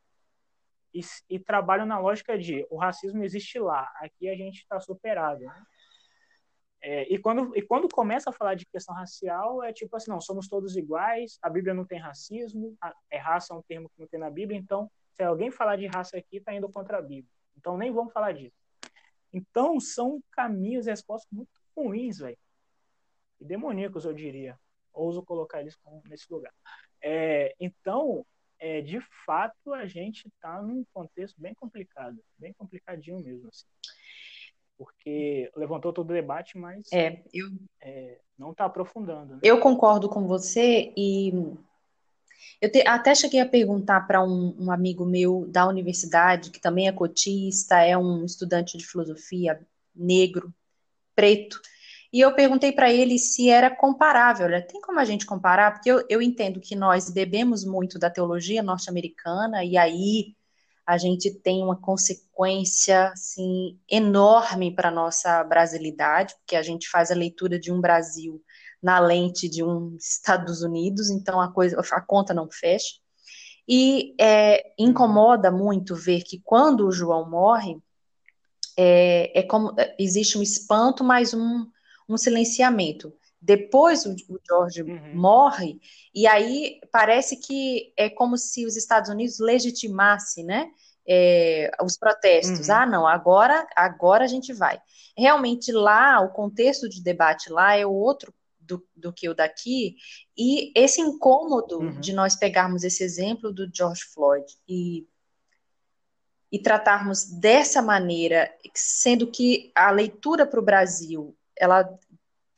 A: e, e trabalham na lógica de o racismo existe lá, aqui a gente está superado. Né? É, e, quando, e quando começa a falar de questão racial, é tipo assim, não, somos todos iguais, a Bíblia não tem racismo, a, é raça é um termo que não tem na Bíblia, então, se alguém falar de raça aqui, está indo contra a Bíblia. Então, nem vamos falar disso. Então, são caminhos e respostas muito ruins, velho. E demoníacos, eu diria. Ouso colocar eles nesse lugar. É, então, é, de fato, a gente está num contexto bem complicado, bem complicadinho mesmo. Assim porque levantou todo o debate, mas
B: é, eu,
A: é, não está aprofundando. Né?
B: Eu concordo com você e eu te, até cheguei a perguntar para um, um, amigo meu da universidade, que também é cotista, é um estudante de filosofia negro, preto, e eu perguntei para ele se era comparável. Né? Tem como a gente comparar? Porque eu, eu entendo que nós bebemos muito da teologia norte-americana, e aí a gente tem uma consequência assim, enorme para a nossa brasilidade, porque a gente faz a leitura de um Brasil na lente de um Estados Unidos, então a, coisa, a conta não fecha. E é, incomoda muito ver que quando o João morre, é, é como existe um espanto, mas um, um silenciamento. Depois o, o George uhum. morre, e aí parece que é como se os Estados Unidos legitimasse, né? É, os protestos. Uhum. Ah, não, agora, agora a gente vai. Realmente lá, o contexto de debate lá é outro do, do que o daqui, e esse incômodo uhum. de nós pegarmos esse exemplo do George Floyd e, e tratarmos dessa maneira, sendo que a leitura para o Brasil ela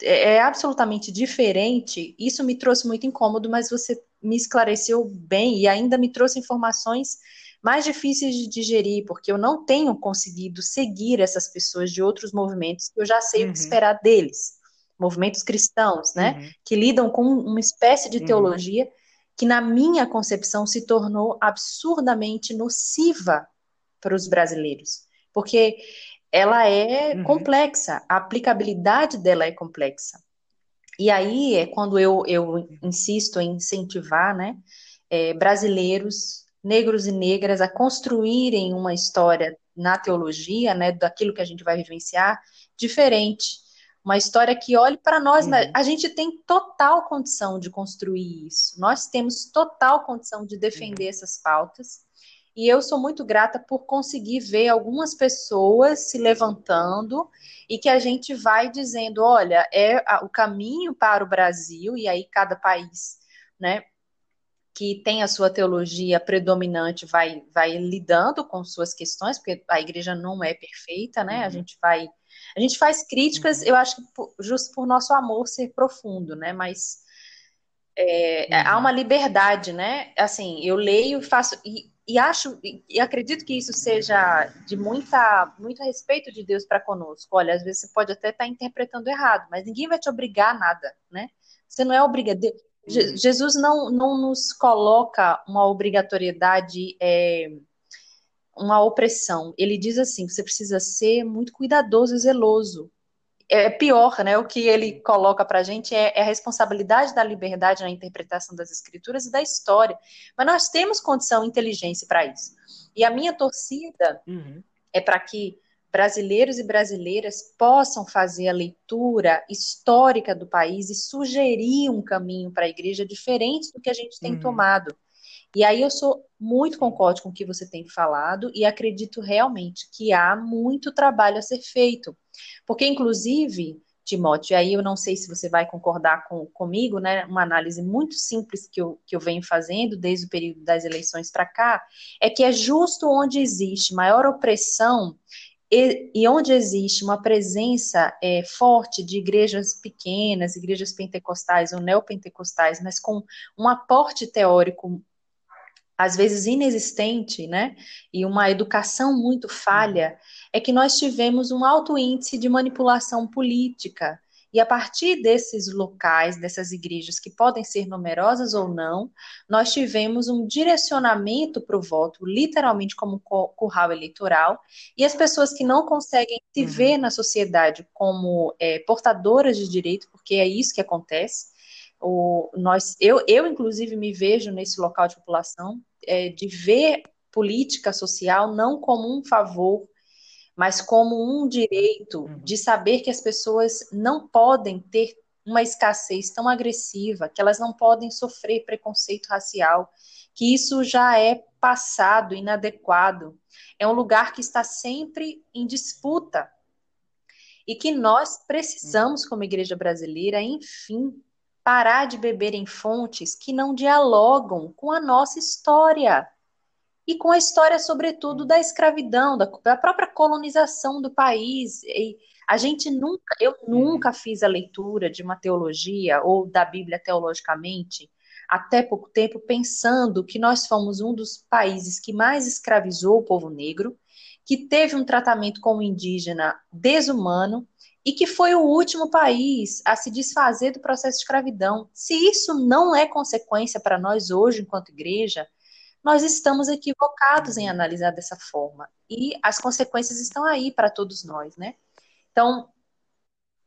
B: é, é absolutamente diferente, isso me trouxe muito incômodo, mas você me esclareceu bem e ainda me trouxe informações mais difíceis de digerir, porque eu não tenho conseguido seguir essas pessoas de outros movimentos que eu já sei uhum. o que uhum. esperar deles. movimentos cristãos, né, uhum. que lidam com uma espécie de uhum. teologia uhum. que, na minha concepção, se tornou absurdamente nociva para os brasileiros, porque ela é uhum. complexa, a aplicabilidade dela é complexa. E aí é quando eu, eu insisto em incentivar, né, é, brasileiros, negros e negras, a construírem uma história na teologia, né, daquilo que a gente vai vivenciar, diferente. Uma história que olhe para nós. Uhum. A gente tem total condição de construir isso. Nós temos total condição de defender uhum. essas pautas. E eu sou muito grata por conseguir ver algumas pessoas se levantando e que a gente vai dizendo, olha, é o caminho para o Brasil e aí cada país, né, que tem a sua teologia predominante vai vai lidando com suas questões, porque a igreja não é perfeita, né? Uhum. A gente vai a gente faz críticas, uhum. eu acho que justo por nosso amor ser profundo, né? Mas é, uhum. há uma liberdade, né? Assim, eu leio e faço e, e acho e acredito que isso seja de muita muito respeito de Deus para conosco. Olha, às vezes você pode até estar tá interpretando errado, mas ninguém vai te obrigar a nada, né? Você não é obrigado. Uhum. Jesus não, não nos coloca uma obrigatoriedade é, uma opressão. Ele diz assim: você precisa ser muito cuidadoso e zeloso. É pior, né? O que ele coloca para a gente é, é, a responsabilidade da liberdade na interpretação das escrituras e da história. Mas nós temos condição e inteligência para isso. E a minha torcida uhum. é para que brasileiros e brasileiras possam fazer a leitura histórica do país e sugerir um caminho para a igreja diferente do que a gente tem uhum. tomado. E aí eu sou muito concordo com o que você tem falado e acredito realmente que há muito trabalho a ser feito. Porque, inclusive, Timóteo, aí eu não sei se você vai concordar com, comigo, né? Uma análise muito simples que eu, que eu venho fazendo desde o período das eleições para cá, é que é justo onde existe maior opressão e, e onde existe uma presença é, forte de igrejas pequenas, igrejas pentecostais ou neopentecostais, mas com um aporte teórico às vezes inexistente, né, e uma educação muito falha, é que nós tivemos um alto índice de manipulação política. E a partir desses locais, dessas igrejas que podem ser numerosas ou não, nós tivemos um direcionamento para o voto, literalmente como curral eleitoral, e as pessoas que não conseguem se uhum. ver na sociedade como é, portadoras de direito, porque é isso que acontece, o, nós, eu, eu, inclusive, me vejo nesse local de população, é, de ver política social não como um favor, mas como um direito uhum. de saber que as pessoas não podem ter uma escassez tão agressiva, que elas não podem sofrer preconceito racial, que isso já é passado, inadequado. É um lugar que está sempre em disputa. E que nós precisamos, como igreja brasileira, enfim, parar de beber em fontes que não dialogam com a nossa história e com a história, sobretudo, da escravidão, da, da própria colonização do país. E a gente nunca, eu nunca fiz a leitura de uma teologia ou da Bíblia teologicamente, até pouco tempo, pensando que nós fomos um dos países que mais escravizou o povo negro, que teve um tratamento como indígena desumano e que foi o último país a se desfazer do processo de escravidão. Se isso não é consequência para nós hoje, enquanto igreja, nós estamos equivocados em analisar dessa forma. E as consequências estão aí para todos nós, né? Então,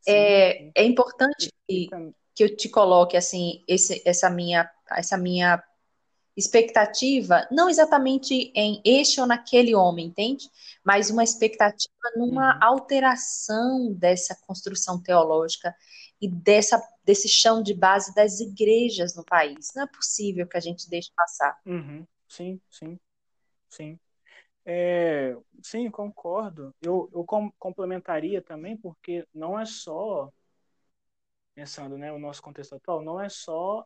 B: é, é importante que, que eu te coloque assim esse, essa minha essa minha expectativa, não exatamente em este ou naquele homem, entende? Mas uma expectativa numa uhum. alteração dessa construção teológica e dessa, desse chão de base das igrejas no país. Não é possível que a gente deixe passar.
A: Uhum. Sim, sim, sim. É, sim, concordo. Eu, eu com, complementaria também, porque não é só, pensando né, o nosso contexto atual, não é só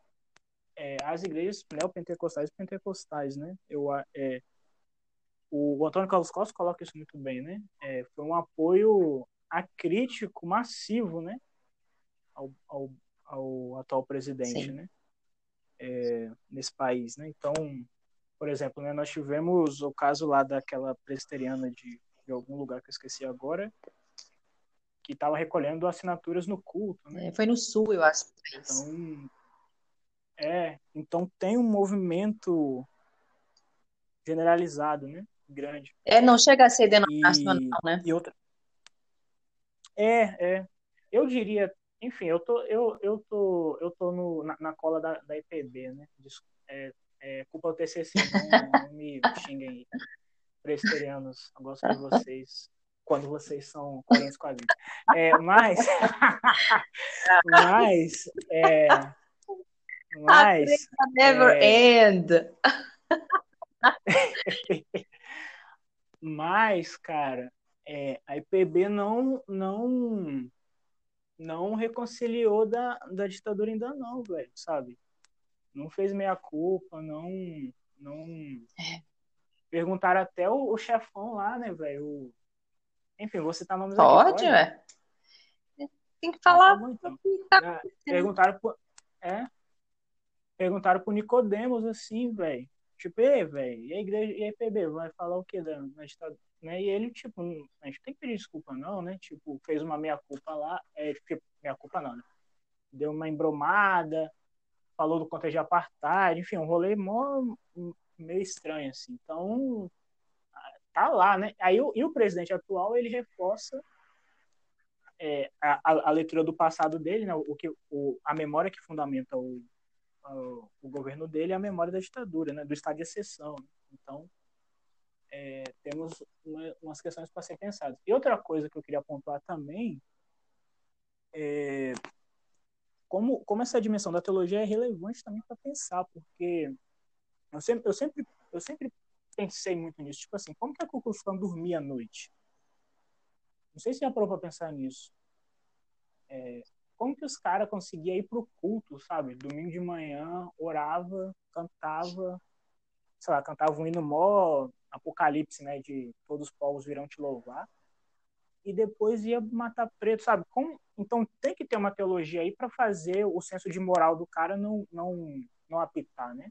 A: é, as igrejas neopentecostais e pentecostais, né? Eu, é, o, Antônio Carlos Costa coloca isso muito bem, né? É, foi um apoio acrítico massivo, né? Ao, ao, ao atual presidente, Sim. né? É, nesse país, né? Então, por exemplo, né, nós tivemos o caso lá daquela presbiteriana de, de algum lugar que eu esqueci agora, que estava recolhendo assinaturas no culto. Né?
B: É, foi no sul, eu acho.
A: Então, é, então tem um movimento generalizado, né? Grande.
B: É, não chega a ser denominacional, e, né?
A: E outra... É, é. Eu diria, enfim, eu tô, eu, eu tô, eu tô no, na, na cola da, da IPB, né? É, é, culpa do TCC, não, não me xinguem aí. Presterianos, eu gosto de vocês quando vocês são coerentes com a vida. É, mas, mas, é, mas,
B: never é, end.
A: mas, cara, é, a IPB não, não, não reconciliou da, da ditadura ainda não, velho, sabe? Não fez meia culpa, não, não. É. Perguntaram até o, o chefão lá, né, velho? Enfim, você tá nomes
B: Pode, é. Tem que falar.
A: Ah, então. tá perguntaram por, é, perguntaram pro Nicodemos assim, velho. Tipo, velho, e a igreja, e a IPB vai falar o que da né? E ele, tipo, a gente tem que pedir desculpa não, né? Tipo, fez uma meia-culpa lá, é, tipo, meia-culpa não, né? Deu uma embromada, falou do contexto de apartheid, enfim, um rolê mó, meio estranho, assim. Então, tá lá, né? Aí o, e o presidente atual ele reforça é, a, a, leitura do passado dele, né? O que o, a memória que fundamenta o, o, governo dele é a memória da ditadura, né? Do estado de exceção. Então é, temos uma, umas questões para ser pensadas. E outra coisa que eu queria pontuar também é como, como essa dimensão da teologia é relevante também para pensar, porque eu sempre, eu sempre, eu sempre pensei muito nisso. Tipo assim, como que a Ku dormia à noite? Não sei se já parou para pensar nisso. É, como que os caras conseguiam ir pro culto, sabe? Domingo de manhã, orava, cantava, sei lá, cantava um hino mó apocalipse, né? De todos os povos virão te louvar. E depois ia matar preto, sabe? Como... Então tem que ter uma teologia aí para fazer o senso de moral do cara não, não, não apitar, né?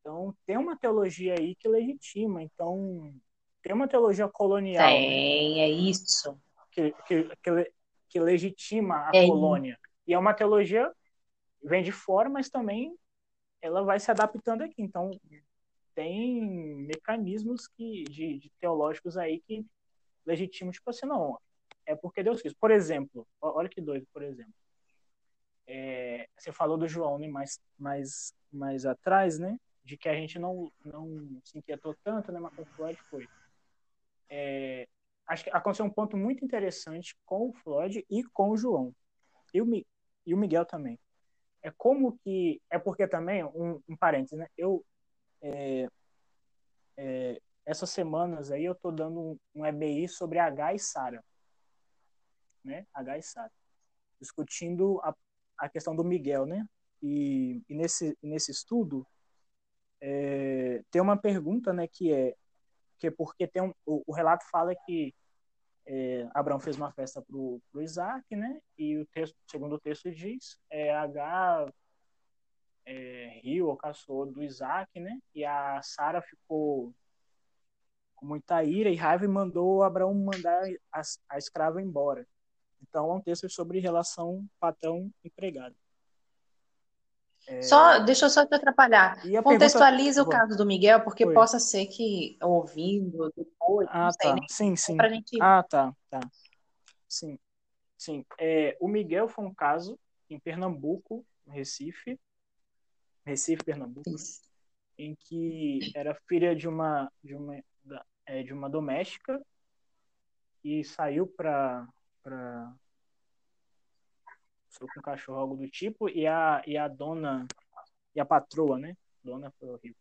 A: Então, tem uma teologia aí que legitima. Então, tem uma teologia colonial.
B: Né? Tem, né? é isso.
A: Que, que, que, que legitima a é colônia. E é uma teologia vem de fora, mas também ela vai se adaptando aqui. Então, tem mecanismos que, de, de teológicos aí que legitimam, tipo assim, não, é porque Deus quis. Por exemplo, olha que doido, por exemplo. É, você falou do João, né, mais, mais, mais atrás, né? de que a gente não, não se inquietou tanto, né, mas com Floyd foi. É, acho que aconteceu um ponto muito interessante com o Floyd e com o João. E o, e o Miguel também. É como que. É porque também, um, um parênteses, né? Eu. É, é, essas semanas aí eu tô dando um, um EBI sobre H e Sara. Né? H e Sara. Discutindo a, a questão do Miguel, né? E, e nesse, nesse estudo, é, tem uma pergunta, né, que é que porque tem um, o, o relato fala que é, Abraão fez uma festa para o Isaac, né? E o texto, segundo o texto diz, é, H é, riu ou caçou do Isaac, né? E a Sara ficou com muita ira e raiva e mandou Abraão mandar a, a escrava embora. Então é um texto sobre relação patrão-empregado.
B: É... Só, deixa eu só te atrapalhar. Contextualiza pergunta... o caso do Miguel, porque Foi. possa ser que ouvindo depois,
A: ah,
B: sei,
A: tá. Sim, sim. Pra gente... Ah, tá, tá. Sim, sim. É, o Miguel foi um caso em Pernambuco, Recife, Recife, Pernambuco, Isso. em que era filha de uma de uma é, de uma doméstica e saiu para para sou com cachorro, algo do tipo, e a, e a dona, e a patroa, né? Dona foi horrível.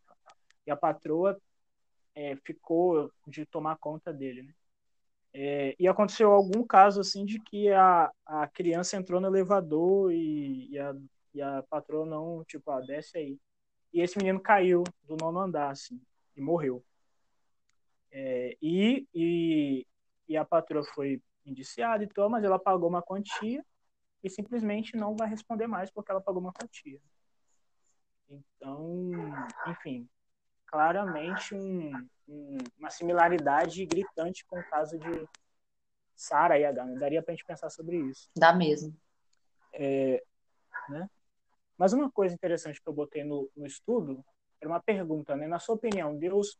A: E a patroa é, ficou de tomar conta dele, né? É, e aconteceu algum caso assim de que a, a criança entrou no elevador e, e, a, e a patroa não, tipo, ah, desce aí. E esse menino caiu do nono andar, assim, e morreu. É, e, e, e a patroa foi indiciada e tal, mas ela pagou uma quantia e simplesmente não vai responder mais porque ela pagou uma fatia. Então, enfim, claramente um, um, uma similaridade gritante com o caso de, Sara e H. Né? Daria para a gente pensar sobre isso.
B: Dá mesmo.
A: É, né? Mas uma coisa interessante que eu botei no, no estudo era uma pergunta, né? Na sua opinião, Deus,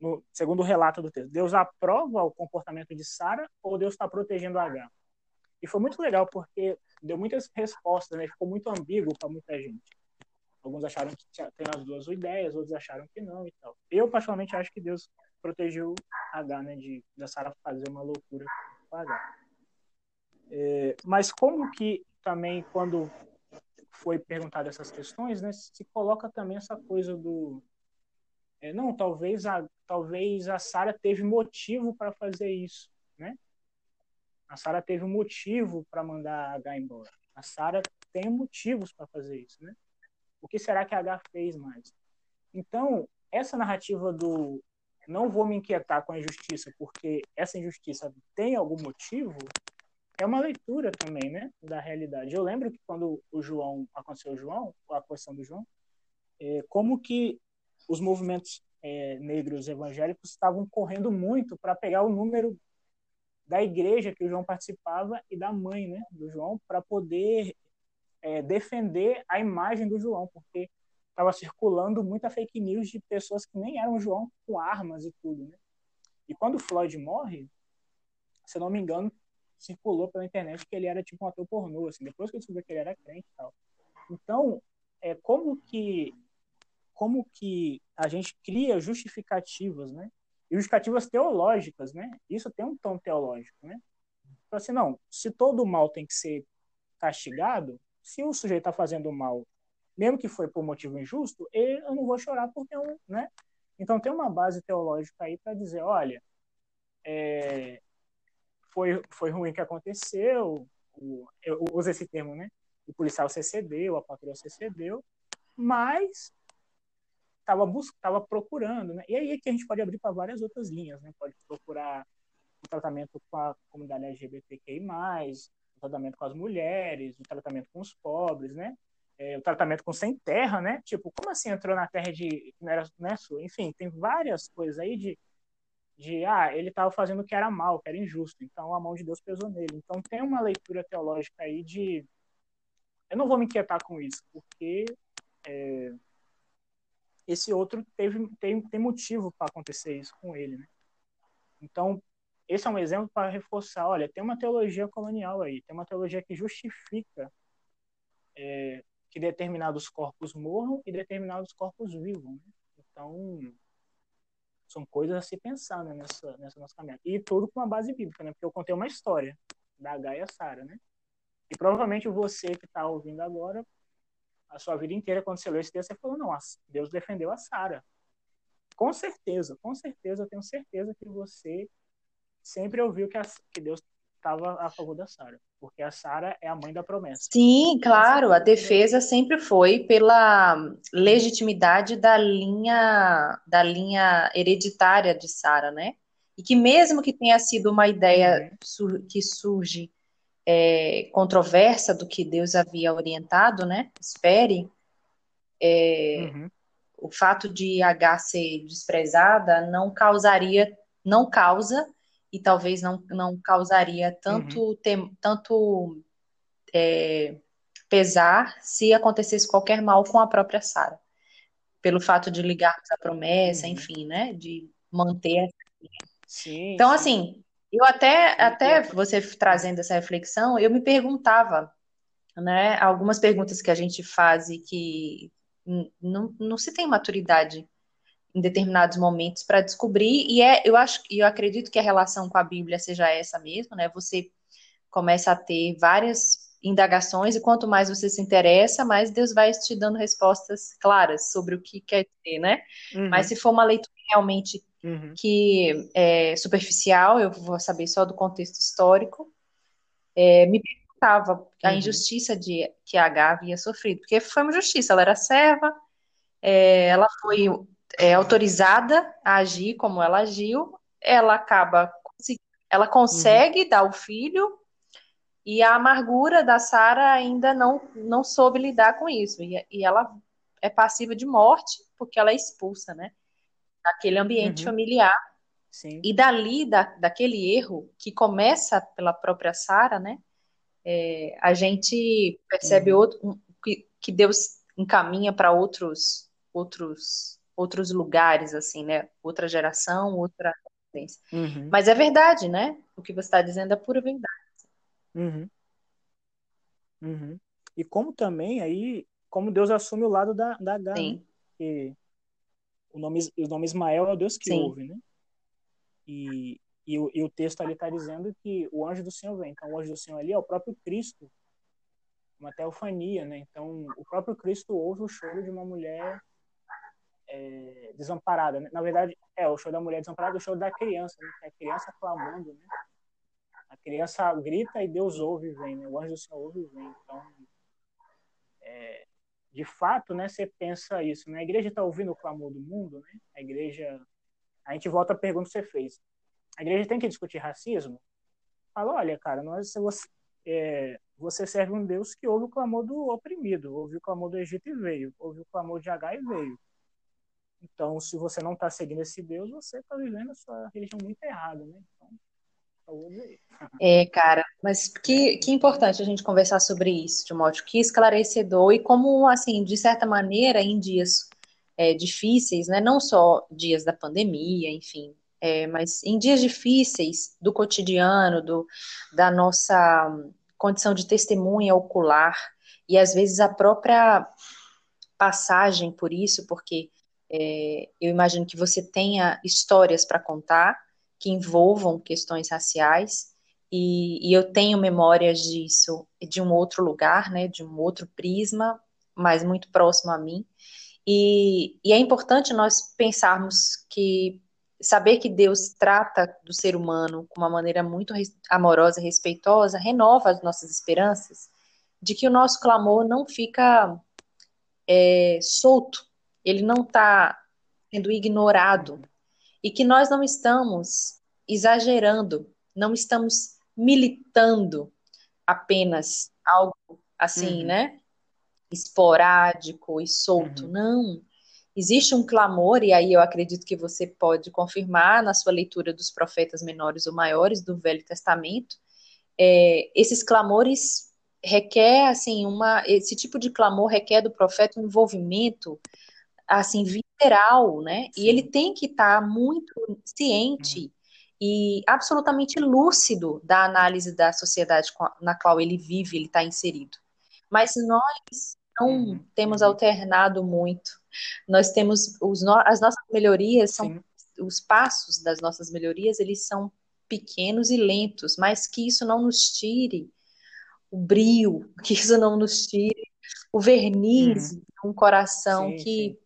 A: no, segundo o relato do texto, Deus aprova o comportamento de Sara ou Deus está protegendo H? E foi muito legal porque deu muitas respostas, né? Ficou muito ambíguo para muita gente. Alguns acharam que tem as duas ideias, outros acharam que não e tal. Eu, particularmente, acho que Deus protegeu H, né? De, da Sara fazer uma loucura com H. É, mas como que também, quando foi perguntado essas questões, né, se coloca também essa coisa do é, não, talvez a talvez a Sara teve motivo para fazer isso, né? A Sara teve um motivo para mandar a H embora. A Sara tem motivos para fazer isso, né? O que será que a H fez mais? Então, essa narrativa do não vou me inquietar com a injustiça porque essa injustiça tem algum motivo, é uma leitura também, né, da realidade. Eu lembro que quando o João aconteceu o João, a questão do João, é, como que os movimentos é, negros evangélicos estavam correndo muito para pegar o número da igreja que o João participava e da mãe, né, do João, para poder é, defender a imagem do João, porque estava circulando muita fake news de pessoas que nem eram João com armas e tudo, né? E quando o Floyd morre, se não me engano, circulou pela internet que ele era tipo um ator pornô, assim, depois que eu descobri que ele era crente e tal. Então, é, como que como que a gente cria justificativas, né? E justificativas teológicas, né? Isso tem um tom teológico, né? Então, assim, não, se todo mal tem que ser castigado, se o sujeito está fazendo mal, mesmo que foi por motivo injusto, eu não vou chorar porque eu, né? Então tem uma base teológica aí para dizer, olha, é, foi, foi ruim que aconteceu, eu uso esse termo, né? O policial se cedeu, a patroa se cedeu, mas estava tava procurando, né? E aí é que a gente pode abrir para várias outras linhas, né? Pode procurar o tratamento com a comunidade LGBTQI+, o tratamento com as mulheres, o tratamento com os pobres, né? É, o tratamento com sem terra, né? Tipo, como assim entrou na terra de não era né, sua? Enfim, tem várias coisas aí de de ah, ele estava fazendo o que era mal, que era injusto, então a mão de Deus pesou nele. Então tem uma leitura teológica aí de eu não vou me inquietar com isso, porque é, esse outro teve tem, tem motivo para acontecer isso com ele, né? Então esse é um exemplo para reforçar, olha, tem uma teologia colonial aí, tem uma teologia que justifica é, que determinados corpos morram e determinados corpos vivam. Né? Então são coisas a se pensar né, nessa, nessa nossa caminhada. E tudo com uma base bíblica, né? Porque eu contei uma história da Gaia Sara, né? E provavelmente você que está ouvindo agora, a sua vida inteira, quando você leu esse texto, você falou, não, Deus defendeu a Sara. Com certeza, com certeza, eu tenho certeza que você sempre ouviu que, a, que Deus estava a favor da Sara, porque a Sara é a mãe da promessa.
B: Sim, claro, a defesa sempre foi pela legitimidade da linha da linha hereditária de Sara, né? E que mesmo que tenha sido uma ideia uhum. que surge é, controversa do que Deus havia orientado, né? Espere. É, uhum. O fato de H ser desprezada não causaria, não causa e talvez não, não causaria tanto, uhum. tem, tanto é, pesar se acontecesse qualquer mal com a própria Sara. Pelo fato de ligarmos a promessa, uhum. enfim, né? De manter. Sim, então, sim. assim, eu até, até você trazendo essa reflexão, eu me perguntava, né? Algumas perguntas que a gente faz e que não, não se tem maturidade em determinados momentos para descobrir e é eu acho eu acredito que a relação com a Bíblia seja essa mesmo né você começa a ter várias indagações e quanto mais você se interessa mais Deus vai te dando respostas claras sobre o que quer dizer né uhum. mas se for uma leitura realmente uhum. que é superficial eu vou saber só do contexto histórico é, me perguntava a uhum. injustiça de que a H havia sofrido porque foi uma injustiça ela era serva é, ela foi é, autorizada a agir como ela agiu, ela acaba, ela consegue uhum. dar o filho e a amargura da Sara ainda não, não soube lidar com isso. E, e, ela é passiva de morte porque ela é expulsa, né? Daquele ambiente uhum. familiar.
A: Sim.
B: E dali, da, daquele erro, que começa pela própria Sara, né? É, a gente percebe
A: Uhum.
B: outro, um, que, que Deus encaminha para outros, outros, outros lugares, assim, né? Outra geração, outra.
A: Uhum.
B: Mas é verdade, né? O que você está dizendo é pura verdade.
A: Uhum. Uhum. E como também aí, como Deus assume o lado da, da H, né?
B: Sim,
A: Que o nome, o nome Ismael é o Deus que
B: Sim.
A: ouve, né? E, e, o, e o texto ali está dizendo que o anjo do Senhor vem. Então, o anjo do Senhor ali é o próprio Cristo, uma teofania, né? Então, o próprio Cristo ouve o choro de uma mulher é, desamparada. Né? Na verdade, é o choro da mulher desamparada, o choro da criança, né? É a criança clamando, né? A criança grita e Deus ouve e vem, né? O anjo do Senhor ouve e vem. Então, é, de fato, né? Você pensa isso, né? A igreja está ouvindo o clamor do mundo, né? A igreja a gente volta à pergunta que você fez. A igreja tem que discutir racismo? Fala, olha, cara, nós, você, é, você serve um Deus que ouve o clamor do oprimido, ouve o clamor do Egito e veio, ouve o clamor de H e veio. Então, se você não está seguindo esse Deus, você está vivendo a sua religião muito errada, né?
B: É, cara, mas que, que importante a gente conversar sobre isso, Timóteo, que esclarecedor e como, assim, de certa maneira, em dias é, difíceis, né, não só dias da pandemia, enfim, é, mas em dias difíceis do cotidiano, do, da nossa condição de testemunha ocular, e às vezes a própria passagem por isso, porque é, eu imagino que você tenha histórias para contar que envolvam questões raciais, e, e, eu tenho memórias disso de um outro lugar, né, de um outro prisma, mas muito próximo a mim. E, e é importante nós pensarmos que saber que Deus trata do ser humano com uma maneira muito amorosa e respeitosa renova as nossas esperanças de que o nosso clamor não fica é, solto, ele não está sendo ignorado e que nós não estamos exagerando, não estamos militando apenas algo assim, uhum. né? Esporádico e solto. Uhum. Não. Existe um clamor, e aí eu acredito que você pode confirmar na sua leitura dos profetas menores ou maiores do Velho Testamento. É, esses clamores requer, assim, uma. Esse tipo de clamor requer do profeta um envolvimento, assim, visceral, né? Sim. E ele tem que estar tá muito ciente. Uhum e absolutamente lúcido da análise da sociedade na qual ele vive, ele está inserido. Mas nós não uhum, temos uhum. alternado muito. Nós temos os no as nossas melhorias são Sim. os passos das nossas melhorias, eles são pequenos e lentos, mas que isso não nos tire o brio, que isso não nos tire o verniz uhum. um coração sim, que sim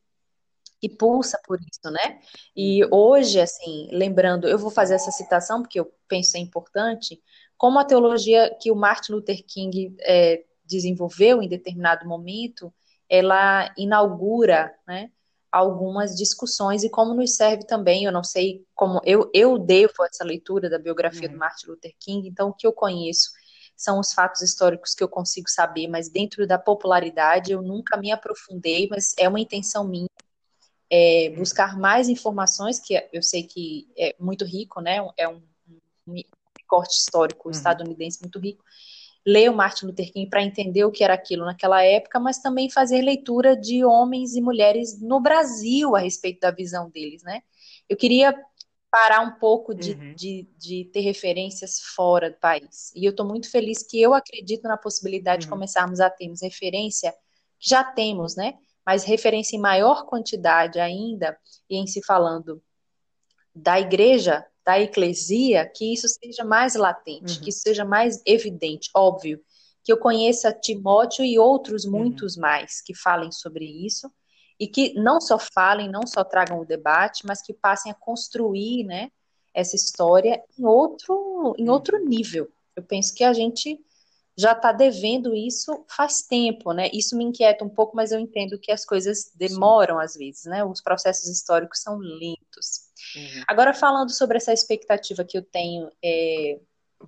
B: que pulsa por isso, né? E hoje, assim, lembrando, eu vou fazer essa citação porque eu penso é importante, como a teologia que o Martin Luther King é, desenvolveu em determinado momento, ela inaugura, né, algumas discussões e como nos serve também, eu não sei como, eu, eu devo essa leitura da biografia uhum. do Martin Luther King, então o que eu conheço são os fatos históricos que eu consigo saber, mas dentro da popularidade eu nunca me aprofundei, mas é uma intenção minha é, buscar mais informações, que eu sei que é muito rico, né? É um, um corte histórico uhum. estadunidense muito rico. Ler o Martin Luther King para entender o que era aquilo naquela época, mas também fazer leitura de homens e mulheres no Brasil a respeito da visão deles, né? Eu queria parar um pouco de, uhum. de, de, ter referências fora do país. E eu estou muito feliz que eu acredito na possibilidade uhum. de começarmos a termos referência, que já temos, né? Mas referência em maior quantidade ainda, e em se falando da igreja, da eclesia, que isso seja mais latente, uhum. que isso seja mais evidente, óbvio, que eu conheça Timóteo e outros uhum. muitos uhum. mais que falem sobre isso, e que não só falem, não só tragam o debate, mas que passem a construir, né, essa história em outro, em outro uhum. nível. Eu penso que a gente já está devendo isso faz tempo, né? Isso me inquieta um pouco, mas eu entendo que as coisas demoram Sim. às vezes, né? Os processos históricos são lentos. Uhum. Agora, falando sobre essa expectativa que eu tenho é,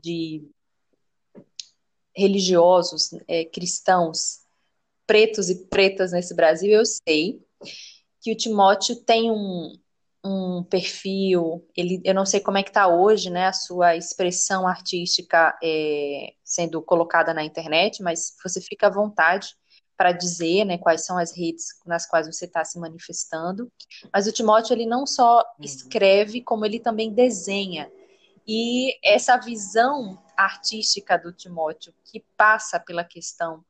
B: de religiosos, é, cristãos, pretos e pretas nesse Brasil, eu sei que o Timóteo tem um, um perfil, ele, eu não sei como é que está hoje, né, a sua expressão artística é, sendo colocada na internet, mas você fica à vontade para dizer, né, quais são as redes nas quais você está se manifestando. Mas o Timóteo ele não só uhum. escreve, como ele também desenha. E essa visão artística do Timóteo que passa pela questão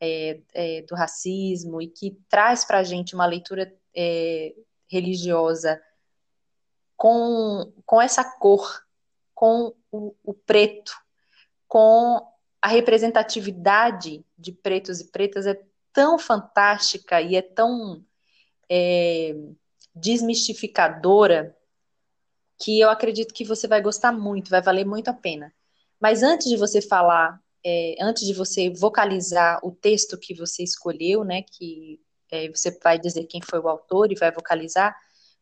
B: é, é, do racismo e que traz para a gente uma leitura é, religiosa com, com essa cor, com o, o preto, com a representatividade de pretos e pretas é tão fantástica e é tão é, desmistificadora que eu acredito que você vai gostar muito, vai valer muito a pena. Mas antes de você falar, é, antes de você vocalizar o texto que você escolheu, né, que é, você vai dizer quem foi o autor e vai vocalizar.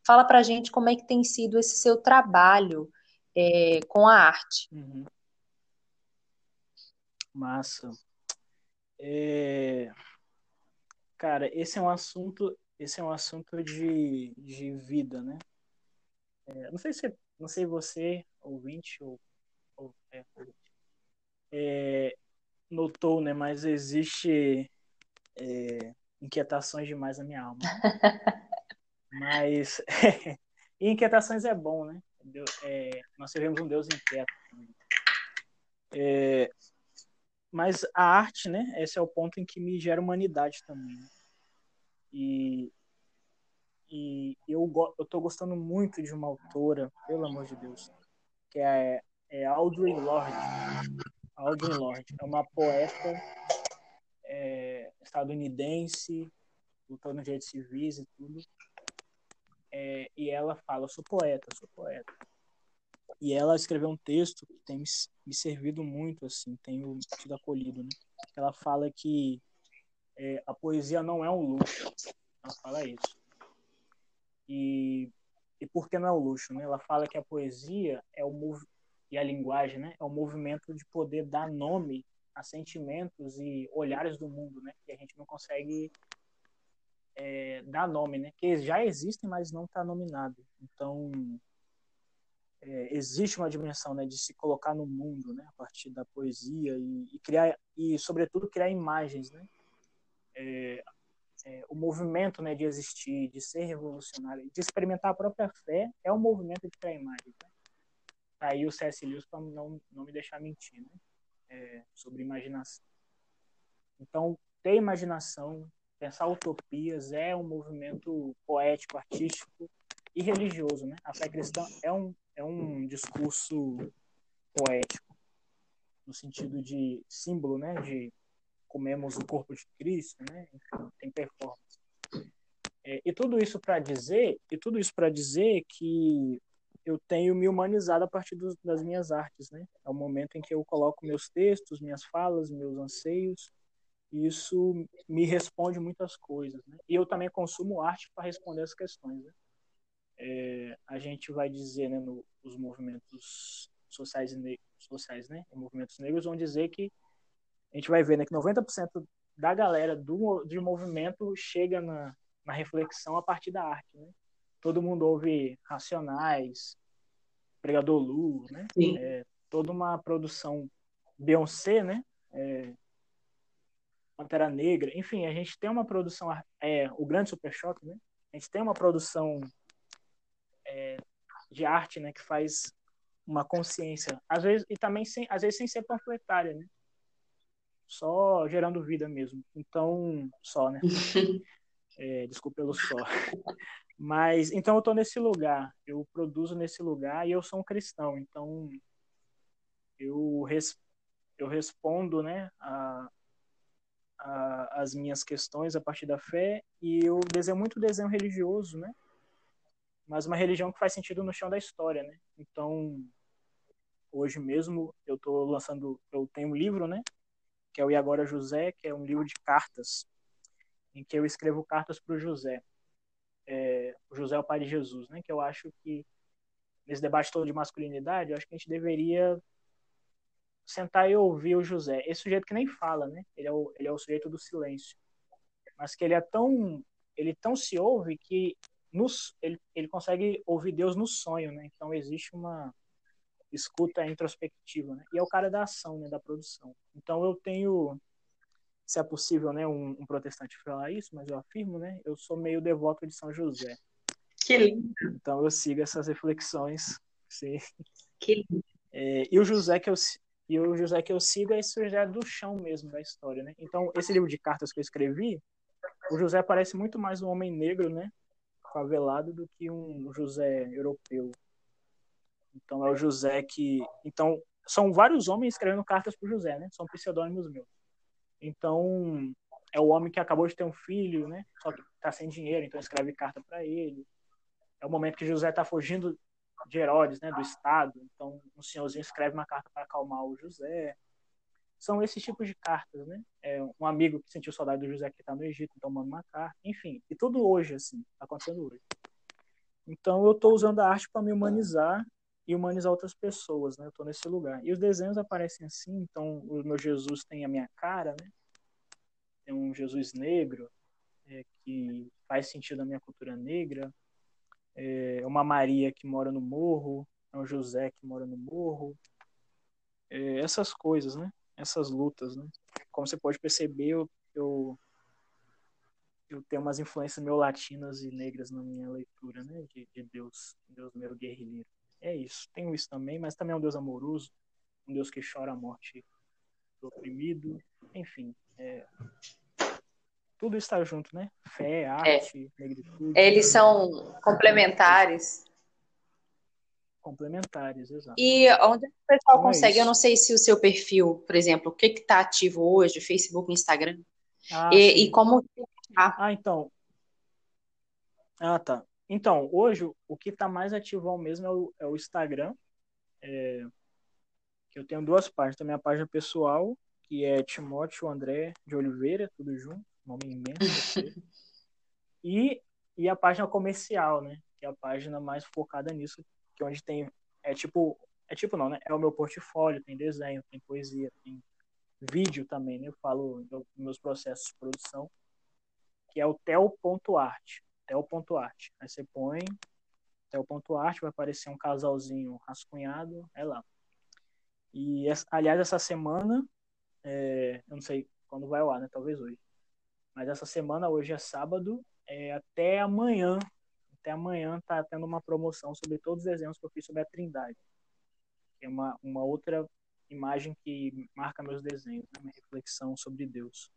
B: Fala para a gente como é que tem sido esse seu trabalho é, com a arte.
A: Uhum. Massa. É... Cara, esse é um assunto, esse é um assunto de, de vida, né? É, não sei se não sei você ouvinte ou, ou é, é, notou, né? Mas existe é, inquietações demais na minha alma. Mas e inquietações é bom, né? É, nós seremos um Deus inquieto. É, mas a arte, né? Esse é o ponto em que me gera humanidade também. Né? E, e eu eu tô gostando muito de uma autora, pelo amor de Deus, que é, é Audre Lorde. Audre Lorde é uma poeta é, estadunidense, lutando no direitos civis e tudo. É, e ela fala, sou poeta, sou poeta. E ela escreveu um texto que tem me servido muito, assim, tenho sido acolhido, né? Ela fala que é, a poesia não é um luxo. Ela fala isso. E, e por que não é um luxo, né? Ela fala que a poesia é o e a linguagem, né? É o movimento de poder dar nome a sentimentos e olhares do mundo, né? Que a gente não consegue é, dar nome, né? Que já existem, mas não está nominado. Então é, existe uma dimensão, né, de se colocar no mundo, né, a partir da poesia e, e criar e sobretudo criar imagens, né? É, é, o movimento, né, de existir, de ser revolucionário, de experimentar a própria fé é um movimento de criar imagens. Né? Tá aí o C.S. Lewis para não não me deixar mentir, né? É, sobre imaginação. Então, ter imaginação, pensar utopias é um movimento poético, artístico e religioso, né? A fé cristã é um é um discurso poético no sentido de símbolo, né? De comemos o corpo de Cristo, né? Enfim, tem performance. É, e tudo isso para dizer, e tudo isso para dizer que eu tenho me humanizado a partir dos, das minhas artes, né? É o momento em que eu coloco meus textos, minhas falas, meus anseios, e isso me responde muitas coisas, né? E eu também consumo arte para responder as questões, né? É, a gente vai dizer, né, no, movimentos sociais, sociais, né, movimentos negros, vão dizer que a gente vai ver, né, que 90% da galera do, do movimento chega na, na reflexão a partir da arte, né? Todo mundo ouve Racionais, Pregador Lu, né? É, toda uma produção Beyoncé, né? É, Pantera Negra, enfim, a gente tem uma produção, é, o Grande Super Choque, né? A gente tem uma produção é, de arte, né? Que faz uma consciência, às vezes e também sem, às vezes sem ser panfletária, né? Só gerando vida mesmo. Então, só, né? É, desculpa pelo só. Mas então eu estou nesse lugar, eu produzo nesse lugar e eu sou um cristão, então eu, res, eu respondo, né, a, a, as minhas questões a partir da fé e eu desenho muito desenho religioso, né? Mas uma religião que faz sentido no chão da história, né? Então hoje mesmo eu estou lançando, eu tenho um livro, né? Que é o E Agora José, que é um livro de cartas, em que eu escrevo cartas para o José é, José é de Jesus, né? Que eu acho que nesse debate todo de masculinidade, eu acho que a gente deveria sentar e ouvir o José. Esse sujeito que nem fala, né? Ele é o, ele é o sujeito do silêncio, mas que ele é tão ele tão se ouve que nos, ele ele consegue ouvir Deus no sonho, né? Então existe uma escuta introspectiva, né? E é o cara da ação, né? Da produção. Então eu tenho, se é possível, né? Um, um protestante falar isso, mas eu afirmo, né? Eu sou meio devoto de São José.
B: Que lindo.
A: Então eu sigo essas reflexões. Sim.
B: Que lindo.
A: É, e o José que eu e o José que eu sigo é esse José do chão mesmo da história, né? Então esse livro de cartas que eu escrevi, o José parece muito mais um homem negro, né? Favelado do que um José europeu. Então é o José que, então são vários homens escrevendo cartas para José, né? São pseudônimos meus. Então é o homem que acabou de ter um filho, né? Só que tá sem dinheiro, então escreve carta para ele. É o momento que José tá fugindo de Herodes, né, do Estado. Então, um senhorzinho escreve uma carta para acalmar o José. São esses tipos de cartas, né? É um amigo que sentiu saudade do José que está no Egito, então manda uma carta. Enfim, e tudo hoje, assim, tá acontecendo hoje. Então, eu estou usando a arte para me humanizar e humanizar outras pessoas, né? Eu estou nesse lugar. E os desenhos aparecem assim, então o meu Jesus tem a minha cara, né? Tem um Jesus negro, é, que faz sentido na minha cultura negra é uma Maria que mora no morro, é um José que mora no morro, é, essas coisas, né? Essas lutas, né? Como você pode perceber, eu, eu, eu tenho umas influências meio latinas e negras na minha leitura, né? De, de Deus, Deus meu guerrilheiro. É isso, tenho isso também, mas também é um Deus amoroso, um Deus que chora a morte do oprimido, enfim, é, tudo está junto, né? Fé, arte, é. negritude.
B: Eles são complementares.
A: Complementares, exato.
B: E onde o pessoal então consegue? É eu não sei se o seu perfil, por exemplo, o que está ativo hoje, Facebook, Instagram. Ah, e, e, como.
A: Ah, então. Ah, tá. Então, hoje o que está mais ativo ao mesmo é o, é o Instagram. É, que eu tenho duas páginas. Tem a minha página pessoal, que é Timóteo André de Oliveira, tudo junto nome imenso. e, e a página comercial, né? Que é a página mais focada nisso, que é onde tem. É tipo. É tipo não, né? É o meu portfólio, tem desenho, tem poesia, tem vídeo também, né? Eu falo dos meus processos de produção, que é o tel.art. Tel.art. Aí você põe tel.art, vai aparecer um casalzinho rascunhado, é lá. E, aliás, essa semana, é, eu não sei quando vai ao ar, né? Talvez hoje. Mas essa semana, hoje é sábado, é, até amanhã, até amanhã tá tendo uma promoção sobre todos os desenhos que eu fiz sobre a Trindade. Que é uma, uma outra imagem que marca meus desenhos, né? minha reflexão sobre Deus.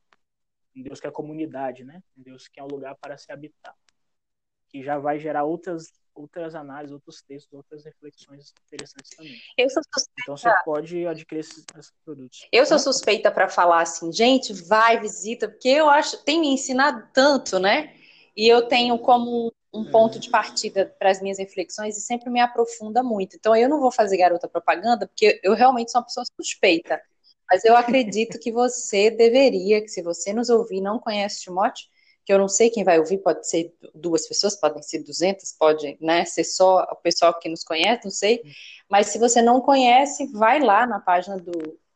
A: Deus que é comunidade, né? Deus que é um lugar para se habitar. Que já vai gerar outras outras análises, outros textos, outras reflexões interessantes também.
B: Eu sou suspeita.
A: Então você pode adquirir esses, esses produtos.
B: Eu sou suspeita para falar assim, gente, vai, visita, porque eu acho, tem me ensinado tanto, né? E eu tenho como um ponto de partida para as minhas reflexões e sempre me aprofunda muito. Então eu não vou fazer garota propaganda, porque eu realmente sou uma pessoa suspeita. Mas eu acredito que você deveria, que se você nos ouvir não conhece Timóteo, que eu não sei quem vai ouvir, pode ser duas pessoas, podem ser duzentas, pode né, ser só o pessoal que nos conhece, não sei. Mas se você não conhece, vai lá na página do,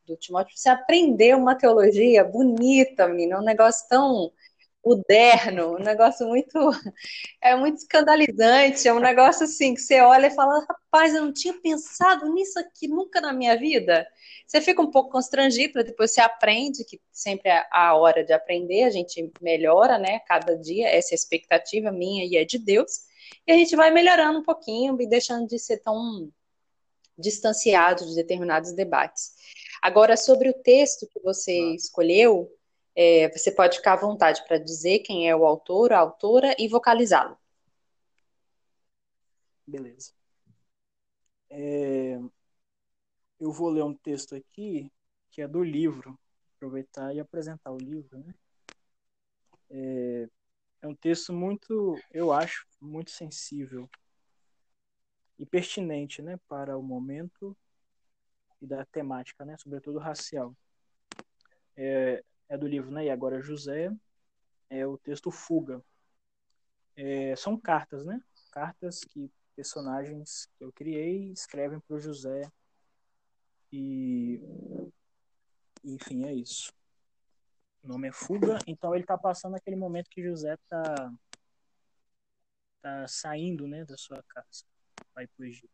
B: do Timóteo, você aprender uma teologia bonita, menina, um negócio tão moderno, um negócio muito é muito escandalizante, é um negócio assim que você olha e fala, rapaz, eu não tinha pensado nisso aqui nunca na minha vida. Você fica um pouco constrangido, depois você aprende que sempre é a hora de aprender, a gente melhora, né? Cada dia essa é expectativa minha e é de Deus. E a gente vai melhorando um pouquinho e deixando de ser tão distanciado de determinados debates. Agora, sobre o texto que você escolheu, é, você pode ficar à vontade para dizer quem é o autor, a autora e vocalizá-lo.
A: Beleza. É, eu vou ler um texto aqui que é do livro, aproveitar e apresentar o livro, né? É, é um texto muito, eu acho, muito sensível e pertinente, né, para o momento e da temática, né, sobretudo racial. É, é do livro, né? E agora José é o texto Fuga. É, são cartas, né? Cartas que personagens que eu criei escrevem para o José e enfim é isso. O nome é Fuga, então ele está passando aquele momento que José está está saindo né, da sua casa, vai para o Egito.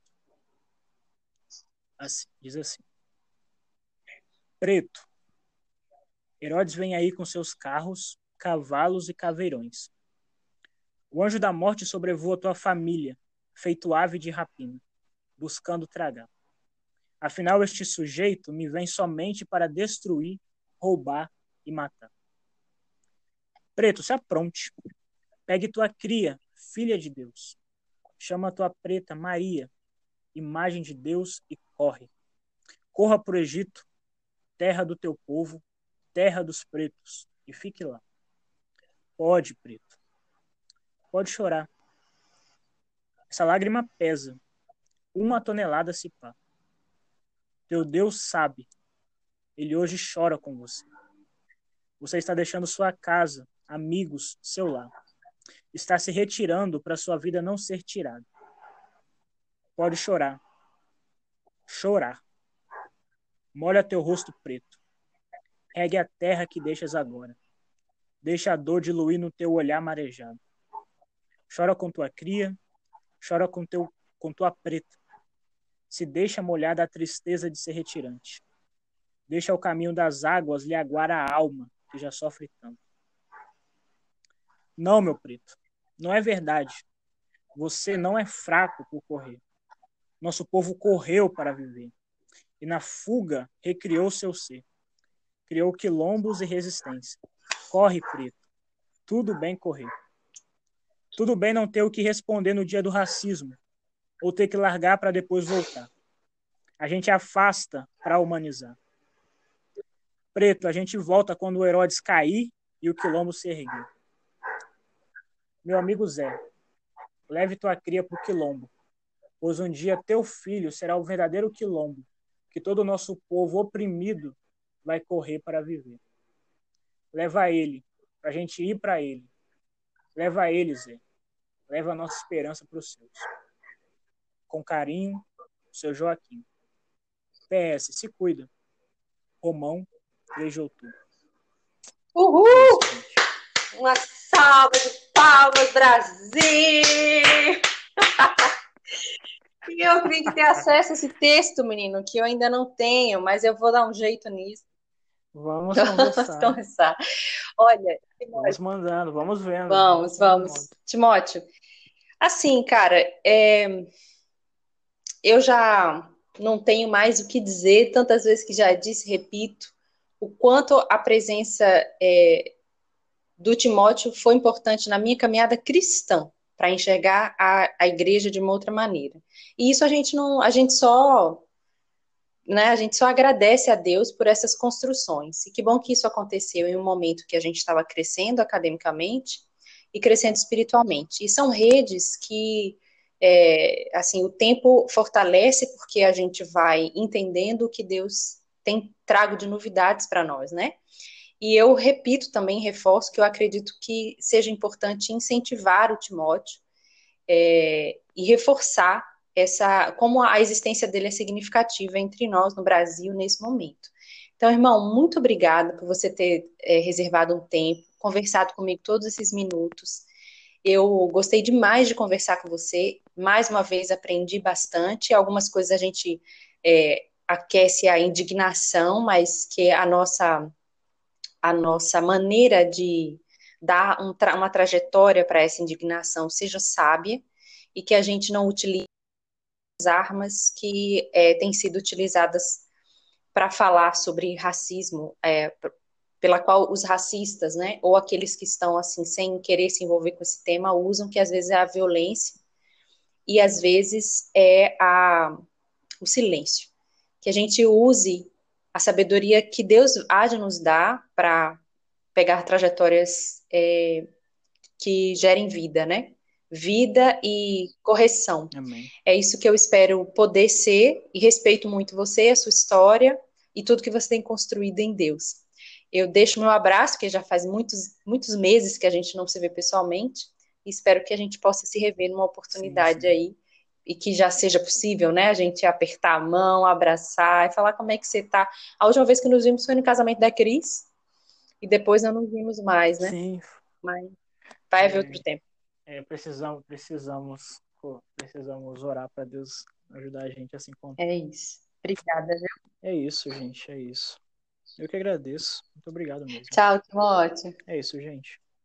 A: Assim, diz assim: Preto, Herodes vem aí com seus carros, cavalos e caveirões. O anjo da morte sobrevoa tua família, feito ave de rapina, buscando tragar. Afinal, este sujeito me vem somente para destruir, roubar e matar. Preto, se apronte. Pegue tua cria, filha de Deus. Chama tua preta Maria, imagem de Deus, e corre. Corra para o Egito, terra do teu povo, terra dos pretos, e fique lá. Pode, preto. Pode chorar. Essa lágrima pesa. Uma tonelada se pá. Teu Deus sabe. Ele hoje chora com você. Você está deixando sua casa, amigos, seu lar. Está se retirando para sua vida não ser tirada. Pode chorar. Chorar. Molha teu rosto preto. Regue a terra que deixas agora. Deixa a dor diluir no teu olhar marejado. Chora com tua cria, chora com, teu, com tua preta. Se deixa molhar da tristeza de ser retirante. Deixa o caminho das águas lhe aguar a alma, que já sofre tanto. Não, meu preto, não é verdade. Você não é fraco por correr. Nosso povo correu para viver. E na fuga recriou seu ser criou quilombos e resistência. Corre, preto. Tudo bem correr. Tudo bem não ter o que responder no dia do racismo, ou ter que largar para depois voltar. A gente afasta para humanizar. Preto, a gente volta quando o Herodes cair e o quilombo se erguer. Meu amigo Zé, leve tua cria para o quilombo, pois um dia teu filho será o verdadeiro quilombo, que todo o nosso povo oprimido vai correr para viver. Leva ele, para a gente ir para ele. Leva ele, Zé. Leva a nossa esperança para os seus. Com carinho, seu Joaquim. PS, se cuida. Romão, 3 de outubro.
B: Uhul! Uma salva de palmas, Brasil! eu queria ter acesso a esse texto, menino, que eu ainda não tenho, mas eu vou dar um jeito nisso.
A: Vamos conversar.
B: conversar. Olha,
A: Timóteo, vamos mandando, vamos vendo.
B: Vamos, vamos. vamos. Timóteo, assim, cara, é... eu já não tenho mais o que dizer, tantas vezes que já disse, repito, o quanto a presença é, do Timóteo foi importante na minha caminhada cristã, para enxergar a, a igreja de uma outra maneira. E isso a gente não, a gente só né, a gente só agradece a Deus por essas construções. E que bom que isso aconteceu em um momento que a gente estava crescendo academicamente e crescendo espiritualmente. E são redes que, é, assim, o tempo fortalece porque a gente vai entendendo o que Deus tem trago de novidades para nós, né? E eu repito também, reforço que eu acredito que seja importante incentivar o Timóteo é, e reforçar essa como a existência dele é significativa entre nós no Brasil nesse momento. Então, irmão, muito obrigada por você ter é, reservado um tempo, conversado comigo todos esses minutos. Eu gostei demais de conversar com você. Mais uma vez, aprendi bastante. Algumas coisas a gente é, aquece a indignação, mas que a nossa a nossa maneira de dar um tra uma trajetória para essa indignação seja sábia e que a gente não utilize armas que é, têm sido utilizadas para falar sobre racismo, é, pela qual os racistas, né, ou aqueles que estão assim sem querer se envolver com esse tema, usam que às vezes é a violência e às vezes é a, o silêncio. Que a gente use a sabedoria que Deus há de nos dar para pegar trajetórias é, que gerem vida, né? vida e correção.
A: Amém.
B: É isso que eu espero poder ser e respeito muito você, a sua história e tudo que você tem construído em Deus. Eu deixo meu abraço, que já faz muitos, muitos meses que a gente não se vê pessoalmente, e espero que a gente possa se rever numa oportunidade sim, sim. aí e que já seja possível, né? A gente apertar a mão, abraçar e falar como é que você tá. A última vez que nos vimos foi no casamento da Cris e depois não nos vimos mais, né?
A: Sim.
B: Mas vai haver é, outro tempo.
A: É, precisamos, precisamos, pô, precisamos orar para Deus ajudar a gente a se encontrar.
B: É isso. Obrigada, viu?
A: É isso, gente, é isso. Eu que agradeço. Muito obrigado mesmo.
B: Tchau, Timóteo.
A: É isso, gente.